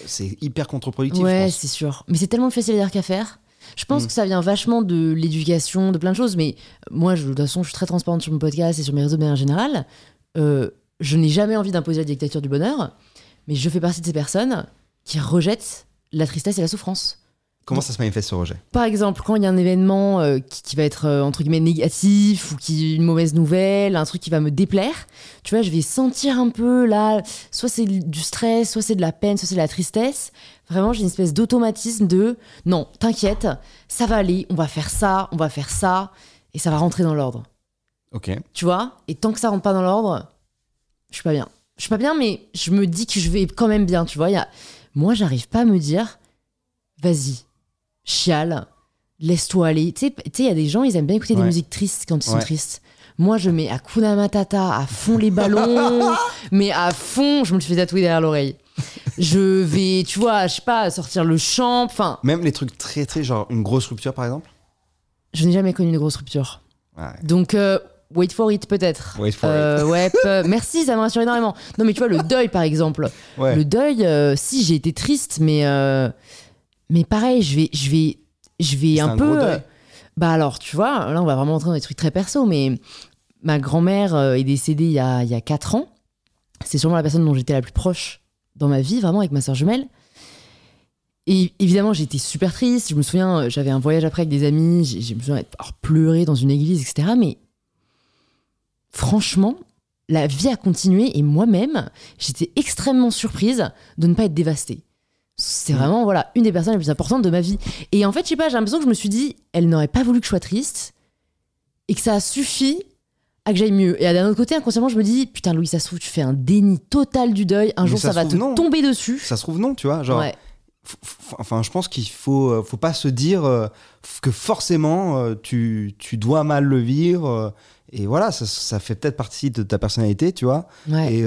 c'est hyper contre-productif. Ouais, c'est sûr. Mais c'est tellement facile à dire qu'à faire. Je pense Mm. que ça vient vachement de l'éducation, de plein de choses. Mais moi, je, de toute façon, je suis très transparente sur mon podcast et sur mes réseaux de manière générale. Euh, je n'ai jamais envie d'imposer la dictature du bonheur. Mais je fais partie de ces personnes qui rejettent la tristesse et la souffrance. Comment ça se manifeste ce rejet? Par exemple, quand il y a un événement euh, qui, qui va être euh, entre guillemets négatif ou qui une mauvaise nouvelle, un truc qui va me déplaire, tu vois, je vais sentir un peu là, soit c'est du stress, soit c'est de la peine, soit c'est de la tristesse. Vraiment, j'ai une espèce d'automatisme de non, t'inquiète, ça va aller, on va faire ça, on va faire ça, et ça va rentrer dans l'ordre. Ok. Tu vois? Et tant que ça rentre pas dans l'ordre, je suis pas bien. Je suis pas bien, mais je me dis que je vais quand même bien, tu vois. Y a... Moi, j'arrive pas à me dire, vas-y, chiale, laisse-toi aller. Tu sais, il y a des gens, ils aiment bien écouter des musiques tristes quand ils sont tristes. Moi, je mets Hakuna Matata à fond les ballons, mais à fond, je me le fais tatouer derrière l'oreille. Je vais, tu vois, je sais pas, sortir le champ. Enfin, Même les trucs très très genre une grosse rupture par exemple? je n'ai jamais connu une grosse rupture. Ouais. Donc, euh, wait for it, peut-être. Wait for Euh, ouais, pe- merci, ça me rassure énormément. Non, mais tu vois, le deuil, par exemple. Ouais. Le deuil, euh, si j'ai été triste, mais euh, mais pareil, je vais je vais je vais un, un peu. euh, bah alors, tu vois, là on va vraiment entrer dans des trucs très perso, mais ma grand-mère euh, est décédée il y a il y a quatre ans. C'est sûrement la personne dont j'étais la plus proche dans ma vie, vraiment avec ma soeur jumelle. Et évidemment, j'étais super triste. Je me souviens, euh, j'avais un voyage après avec des amis. J'ai j'ai besoin d'être pleurer dans une église, etc. Mais franchement, la vie a continué et moi-même, j'étais extrêmement surprise de ne pas être dévastée. C'est Mm. vraiment voilà une des personnes les plus importantes de ma vie. Et en fait, je sais pas, j'ai l'impression que je me suis dit, elle n'aurait pas voulu que je sois triste et que ça a suffi à que j'aille mieux. Et d'un autre côté, inconsciemment, je me dis, putain, Louis, ça se trouve, tu fais un déni total du deuil. Un Mais jour, ça va trouve, te non. tomber dessus. Ça se trouve, non, tu vois. Genre, Ouais. enfin, je pense qu'il faut, euh, faut pas se dire euh, que forcément euh, tu, tu dois mal le vivre. euh, et voilà, ça, ça fait peut-être partie de ta personnalité, tu vois. Ouais. Et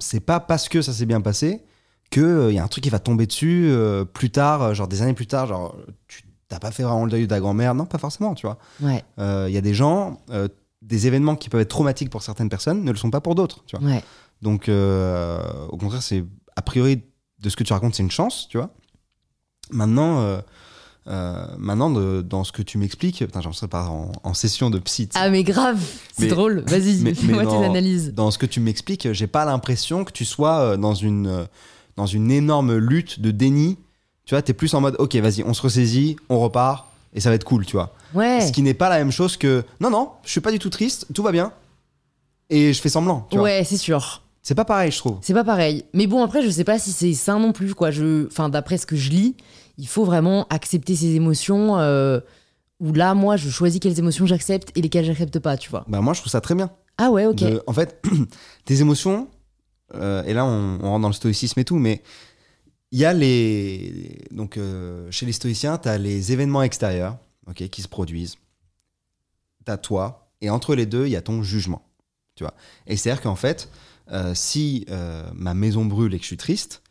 c'est pas parce que ça s'est bien passé que il y a un truc qui va tomber dessus euh, plus tard, euh, genre des années plus tard, genre tu t'as pas fait vraiment le deuil de ta grand-mère. Non, pas forcément, tu vois. Ouais. Euh, Il y a des gens, euh, des événements qui peuvent être traumatiques pour certaines personnes ne le sont pas pour d'autres, tu vois. Ouais. Donc, euh, au contraire, c'est a priori de ce que tu racontes, c'est une chance, tu vois. Maintenant, euh, euh, maintenant de- dans ce que tu m'expliques, l'impression de partir en, en session de psy. Ah mais grave, c'est drôle. Vas-y, fais-moi tes analyses. Dans ce que tu m'expliques, j'ai pas l'impression que tu sois euh, dans une euh, dans une énorme lutte de déni. Tu vois, t'es plus en mode, ok, vas-y, on se ressaisit, on repart et ça va être cool, tu vois. Ouais. Ce qui n'est pas la même chose que, non, non, je suis pas du tout triste, tout va bien et je fais semblant. Tu vois. Ouais, c'est sûr. C'est pas pareil, je trouve. C'est pas pareil. Mais bon, après, je sais pas si c'est sain non plus, quoi. Je... Enfin, d'après ce que je lis, il faut vraiment accepter ses émotions. euh, Où là, moi, je choisis quelles émotions j'accepte et lesquelles j'accepte pas, tu vois. Bah moi, je trouve ça très bien. Ah ouais, ok. De- en fait, tes émotions, euh, et là on, rentre dans le stoïcisme et tout, mais il y a les. Donc euh, chez les stoïciens, tu as les événements extérieurs qui se produisent. Tu as toi, et entre les deux, il y a ton jugement. Tu vois. Et c'est-à-dire qu'en fait, euh, si ma maison brûle et que je suis triste,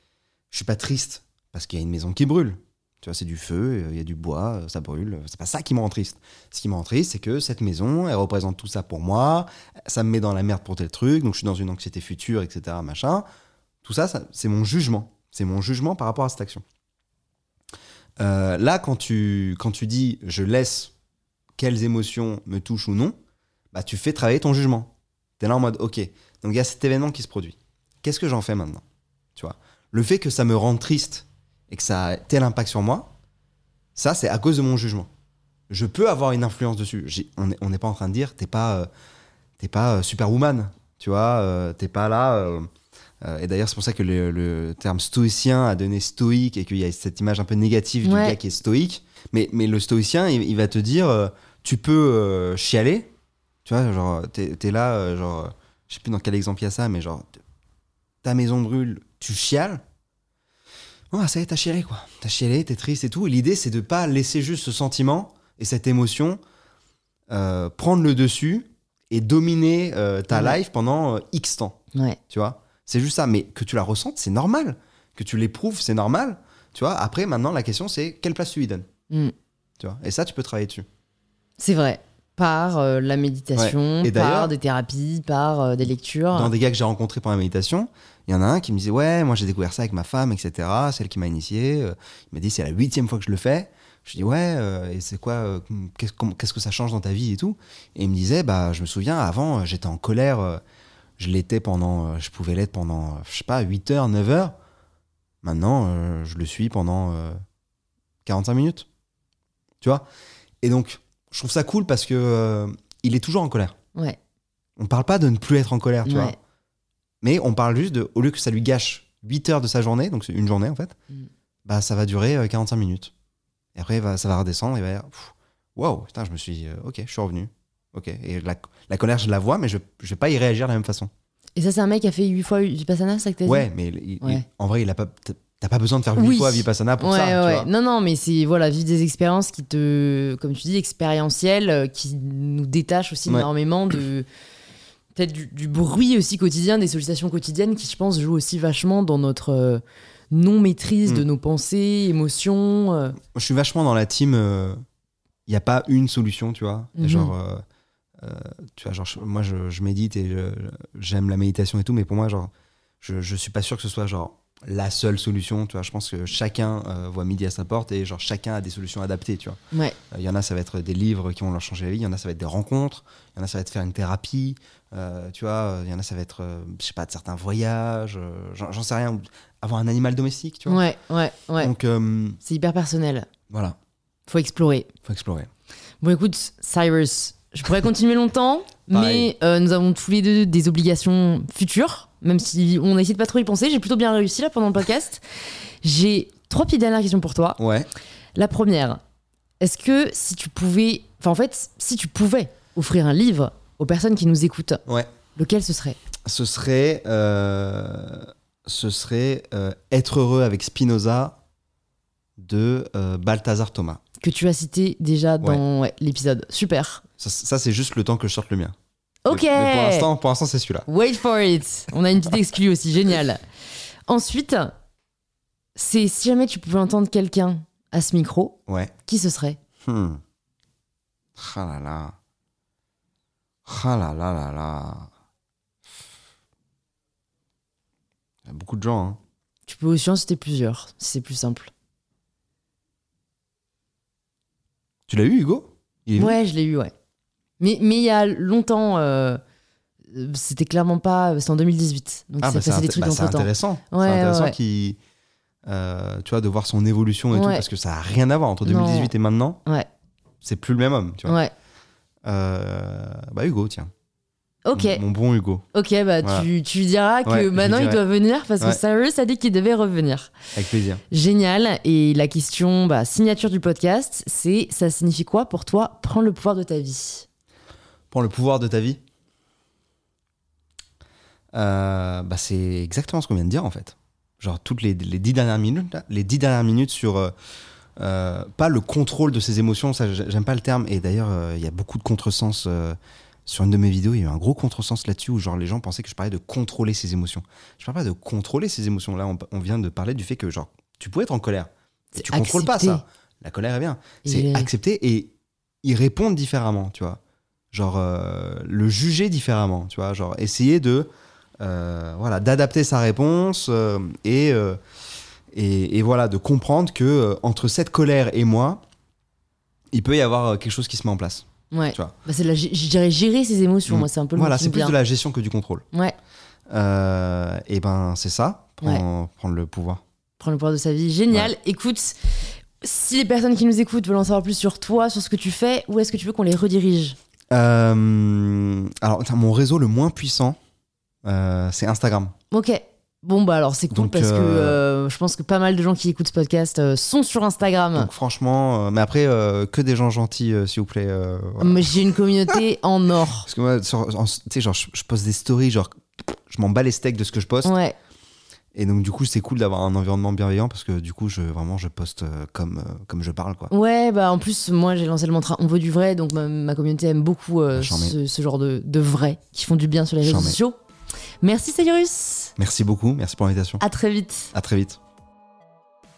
je suis pas triste parce qu'il y a une maison qui brûle. Tu vois, c'est du feu, il y a du bois, euh, ça brûle. C'est pas ça qui me rend triste. Ce qui me rend triste, c'est que cette maison, elle représente tout ça pour moi ça me met dans la merde pour tel truc, donc je suis dans une anxiété future, etc. Machin. Tout ça, ça c'est mon jugement. C'est mon jugement par rapport à cette action. Euh, là, quand tu, quand tu dis je laisse quelles émotions me touchent ou non, bah, tu fais travailler ton jugement. Tu es là en mode ok, donc il y a cet événement qui se produit. Qu'est-ce que j'en fais maintenant? Tu vois? Le fait que ça me rende triste et que ça a tel impact sur moi, ça, c'est à cause de mon jugement. Je peux avoir une influence dessus. On n'est pas en train de dire t'es pas. euh, t'es pas euh, superwoman, tu vois, euh, t'es pas là. euh, euh, et d'ailleurs, c'est pour ça que le, le terme stoïcien a donné stoïque et qu'il y a cette image un peu négative du gars qui est stoïque. Mais, mais le stoïcien, il, il va te dire, tu peux chialer, tu vois, genre, t'es es là, genre, je sais plus dans quel exemple il y a ça, mais genre, ta maison brûle, tu chiales. Oh, ça y est, t'as chialé, quoi. T'as chialé, t'es triste et tout. Et l'idée, c'est de pas laisser juste ce sentiment et cette émotion euh, prendre le dessus et dominer euh, ta Ouais. life pendant euh, X temps, Ouais. tu vois? C'est juste ça. Mais que tu la ressentes, c'est normal. Que tu l'éprouves, c'est normal. Tu vois? Après, maintenant, la question, c'est quelle place tu lui donnes? Mm. Tu vois? Et ça, tu peux travailler dessus. C'est vrai. Par euh, la méditation, Ouais. Et d'ailleurs- par des thérapies, par euh, des lectures. Dans des gars que j'ai rencontrés pendant la méditation, il y en a un qui me disait Ouais, moi j'ai découvert ça avec ma femme, etc. Celle qui m'a initié. Euh, Il m'a dit C'est la huitième fois que je le fais. Je dis Ouais, euh, et c'est quoi euh, Qu'est-ce que ça change dans ta vie et tout? Et il me disait Bah, je me souviens, avant, j'étais en colère. euh, je l'étais pendant. Je pouvais l'être pendant, je sais pas, 8 heures, 9 heures. Maintenant, je le suis pendant euh, 45 minutes. Tu vois? Et donc, je trouve ça cool parce que euh, il est toujours en colère. Ouais. On parle pas de ne plus être en colère, tu Ouais. vois. Mais on parle juste de, au lieu que ça lui gâche 8 heures de sa journée, donc c'est une journée en fait, Mm. bah ça va durer euh, 45 minutes. Et après, ça va redescendre, il va dire, wow, putain, je me suis, euh, ok, je suis revenu. Ok. Et la, la colère, je la vois, mais je, je vais pas y réagir de la même façon. Et ça, c'est un mec qui a fait 8 fois Vipassana, ça que t'as dit? Ouais, mais il- Ouais. en vrai, il a pas, t'as pas besoin de faire 8 Oui. fois Vipassana pour ouais, ça, tu ouais. vois. Non, non, mais c'est voilà, vivre des expériences qui te, comme tu dis, expérientielles, euh, qui nous détachent aussi Ouais. énormément de peut-être du, du bruit aussi quotidien, des sollicitations quotidiennes qui, je pense, jouent aussi vachement dans notre euh, non maîtrise de Mm. nos pensées, émotions. euh. Je suis vachement dans la team. Il n'y a pas une solution, tu vois. Mhm. Genre, euh, euh, tu vois, genre, je- moi, je, je médite et j'aime la méditation et tout, mais pour moi, genre, je, je suis pas sûr que ce soit genre la seule solution. Tu vois, je pense que chacun euh, voit midi à sa porte et genre chacun a des solutions adaptées. Tu vois, Ouais. Euh, il y en a ça va être des livres qui vont leur changer la vie, il y en a ça va être des rencontres, il y en a ça va être faire une thérapie. euh, tu vois, il y en a ça va être, je sais pas, de certains voyages. j'en sais rien. Avoir un animal domestique. Tu vois. Ouais, ouais, ouais. Donc C'est hyper personnel. voilà, Faut explorer. faut explorer. Bon, écoute, Cyrus, je pourrais continuer longtemps, mais nous avons tous les deux des obligations futures, même si on a essayé de pas trop y penser. J'ai plutôt bien réussi là pendant le podcast. J'ai trois petites dernières questions pour toi. Ouais. La première, est-ce que si tu pouvais, enfin en fait, si tu pouvais offrir un livre aux personnes qui nous écoutent, Ouais. lequel ce serait? Ce serait, euh, ce serait euh, Être heureux avec Spinoza de euh, Balthazar Thomas. Que tu as cité déjà dans ouais, l'épisode. Super. Ça, ça, c'est juste le temps que je sorte le mien. Ok. Mais, pour l'instant, pour l'instant, c'est celui-là. Wait for it. On a une petite exclue aussi, génial. Ensuite, c'est si jamais tu pouvais entendre quelqu'un à ce micro, Ouais. qui ce serait? Hmm. Ah là là. Ah là là là là. Il y a beaucoup de gens. Hein. Tu peux aussi en citer plusieurs, si c'est plus simple. Tu l'as eu, Hugo? Il est venu? Ouais, je l'ai eu, ouais. Mais, mais il y a longtemps, euh, c'était clairement pas. C'est en 2018. Donc Ah, il bah, c'est passé des trucs bah, c'est entre temps. intéressant. Ouais, c'est intéressant ouais. qu'il- euh, tu vois, de voir son évolution et tout, parce que ça a rien à voir entre 2018 et maintenant. Ouais. C'est plus le même homme, tu vois. Ouais. Euh, bah Hugo, tiens. Ok. Mon, mon bon Hugo, Ok, bah Voilà. tu, tu diras que Ouais, maintenant il doit venir parce que. Cyrus a dit qu'il devait revenir. avec plaisir. Génial. Et la question bah, signature du podcast, c'est ça signifie quoi pour toi prendre le pouvoir de ta vie? Prends le pouvoir de ta vie. Euh, bah c'est exactement ce qu'on vient de dire en fait. Genre toutes les, les dix dernières minutes, là, les dix dernières minutes sur euh, euh, pas le contrôle de ses émotions, ça j'ai- j'aime pas le terme. Et d'ailleurs euh, il y a beaucoup de contresens sur une de mes vidéos. Il y a eu un gros contresens là-dessus où genre les gens pensaient que je parlais de contrôler ses émotions. Je parle pas de contrôler ses émotions. Là on, on vient de parler du fait que genre tu peux être en colère. Et tu contrôles pas ça. La colère est bien. C'est accepter et y répondre différemment, tu vois. Genre euh, le juger différemment, tu vois. Genre essayer de euh, voilà d'adapter sa réponse euh, et, et et voilà de comprendre que entre cette colère et moi, il peut y avoir quelque chose qui se met en place. Ouais. Tu vois. Bah, c'est la, je dirais gérer ses émotions. Mm. Moi, c'est un peu le Voilà, c'est plus de la gestion que du contrôle. Ouais. Et ben c'est ça, prendre, prendre le pouvoir. Prendre le pouvoir de sa vie. Génial. Écoute, si les personnes qui nous écoutent veulent en savoir plus sur toi, sur ce que tu fais, où est-ce que tu veux qu'on les redirige? Euh, alors mon réseau le moins puissant, euh, c'est Instagram. Ok. Bon, bah alors c'est cool Donc, parce que euh, je pense que pas mal de gens qui écoutent ce podcast sont sur Instagram. Donc franchement, mais après, que des gens gentils, s'il vous plaît. voilà. Mais J'ai une communauté en or. Parce que moi, tu sais, genre, je, je poste des stories, genre, je m'en bats les steaks de ce que je poste. Ouais. Et donc, du coup, c'est cool d'avoir un environnement bienveillant parce que du coup, je, vraiment, je poste euh, comme, euh, comme je parle, quoi. Ouais, bah en plus, moi j'ai lancé le mantra On veut du vrai, donc ma, ma communauté aime beaucoup euh, Charmé. ce, ce genre de, de vrai qui font du bien sur les réseaux sociaux. Merci Cyrus. Merci beaucoup, merci pour l'invitation. À très vite. À très vite.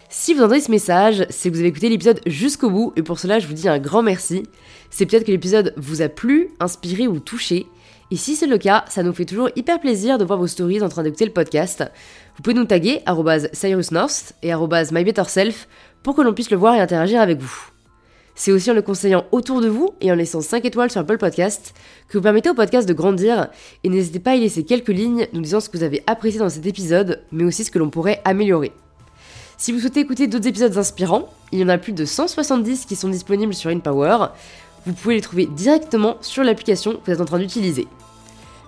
Si vous entendez ce message, c'est que vous avez écouté l'épisode jusqu'au bout, et pour cela, je vous dis un grand merci. C'est peut-être que l'épisode vous a plu, inspiré ou touché. Et si c'est le cas, ça nous fait toujours hyper plaisir de voir vos stories en train d'écouter le podcast. Vous pouvez nous taguer cyrusnorth et mybetterself pour que l'on puisse le voir et interagir avec vous. C'est aussi en le conseillant autour de vous et en laissant 5 étoiles sur Apple Podcast que vous permettez au podcast de grandir et n'hésitez pas à y laisser quelques lignes nous disant ce que vous avez apprécié dans cet épisode, mais aussi ce que l'on pourrait améliorer. Si vous souhaitez écouter d'autres épisodes inspirants, il y en a plus de 170 qui sont disponibles sur InPower. Vous pouvez les trouver directement sur l'application que vous êtes en train d'utiliser.